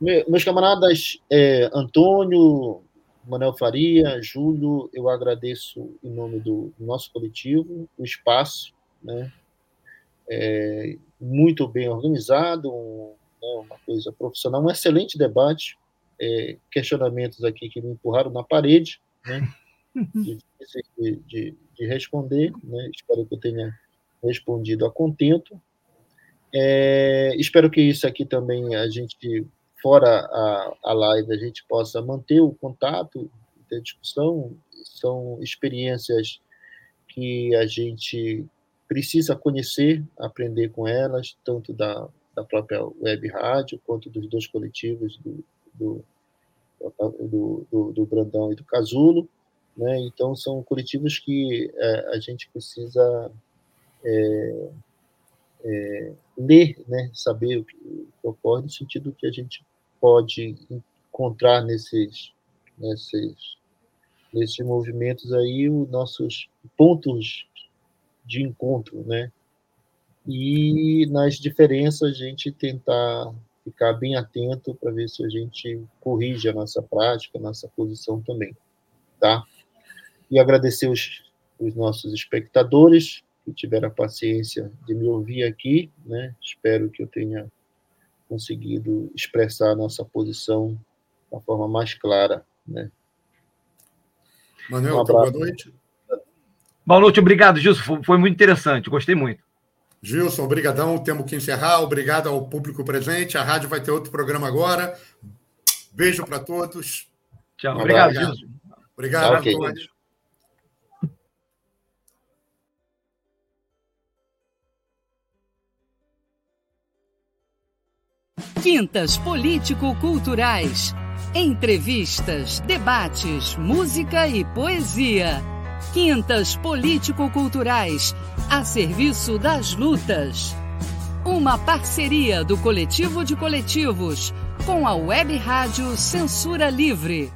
Meus camaradas é, Antônio, Manuel Faria, Júlio, eu agradeço em nome do nosso coletivo o espaço, né? É, muito bem organizado, um né, uma coisa profissional, um excelente debate, é, questionamentos aqui que me empurraram na parede, né, de, de, de, responder, né, espero que eu tenha respondido a contento. É, espero que isso aqui também a gente, fora a, a live, a gente possa manter o contato da discussão, são experiências que a gente precisa conhecer, aprender com elas, tanto da da própria web rádio, quanto dos dois coletivos do, do, do, do, Brandão e do Casulo. Né? Então, são coletivos que é, a gente precisa é, é, ler, né? saber o que, o que, ocorre, no sentido que a gente pode encontrar nesses, nesses, nesses movimentos aí os nossos pontos de encontro, né? E nas diferenças a gente tentar ficar bem atento para ver se a gente corrige a nossa prática, a nossa posição também, tá? E agradecer os, os nossos espectadores que tiveram a paciência de me ouvir aqui, né? Espero que eu tenha conseguido expressar a nossa posição da forma mais clara, né? Manuel, um boa noite. Boa noite, obrigado, Gilson. Foi, foi muito interessante, gostei muito. Gilson, obrigadão. Temos que encerrar. Obrigado ao público presente. A rádio vai ter outro programa agora. Beijo para todos. Tchau. Obrigado, obrigado. Gilson. Obrigado okay. a todos. Quintas Político-Culturais. Entrevistas, debates, música e poesia. Quintas Político-Culturais, a serviço das lutas. Uma parceria do Coletivo de Coletivos com a Web Rádio Censura Livre.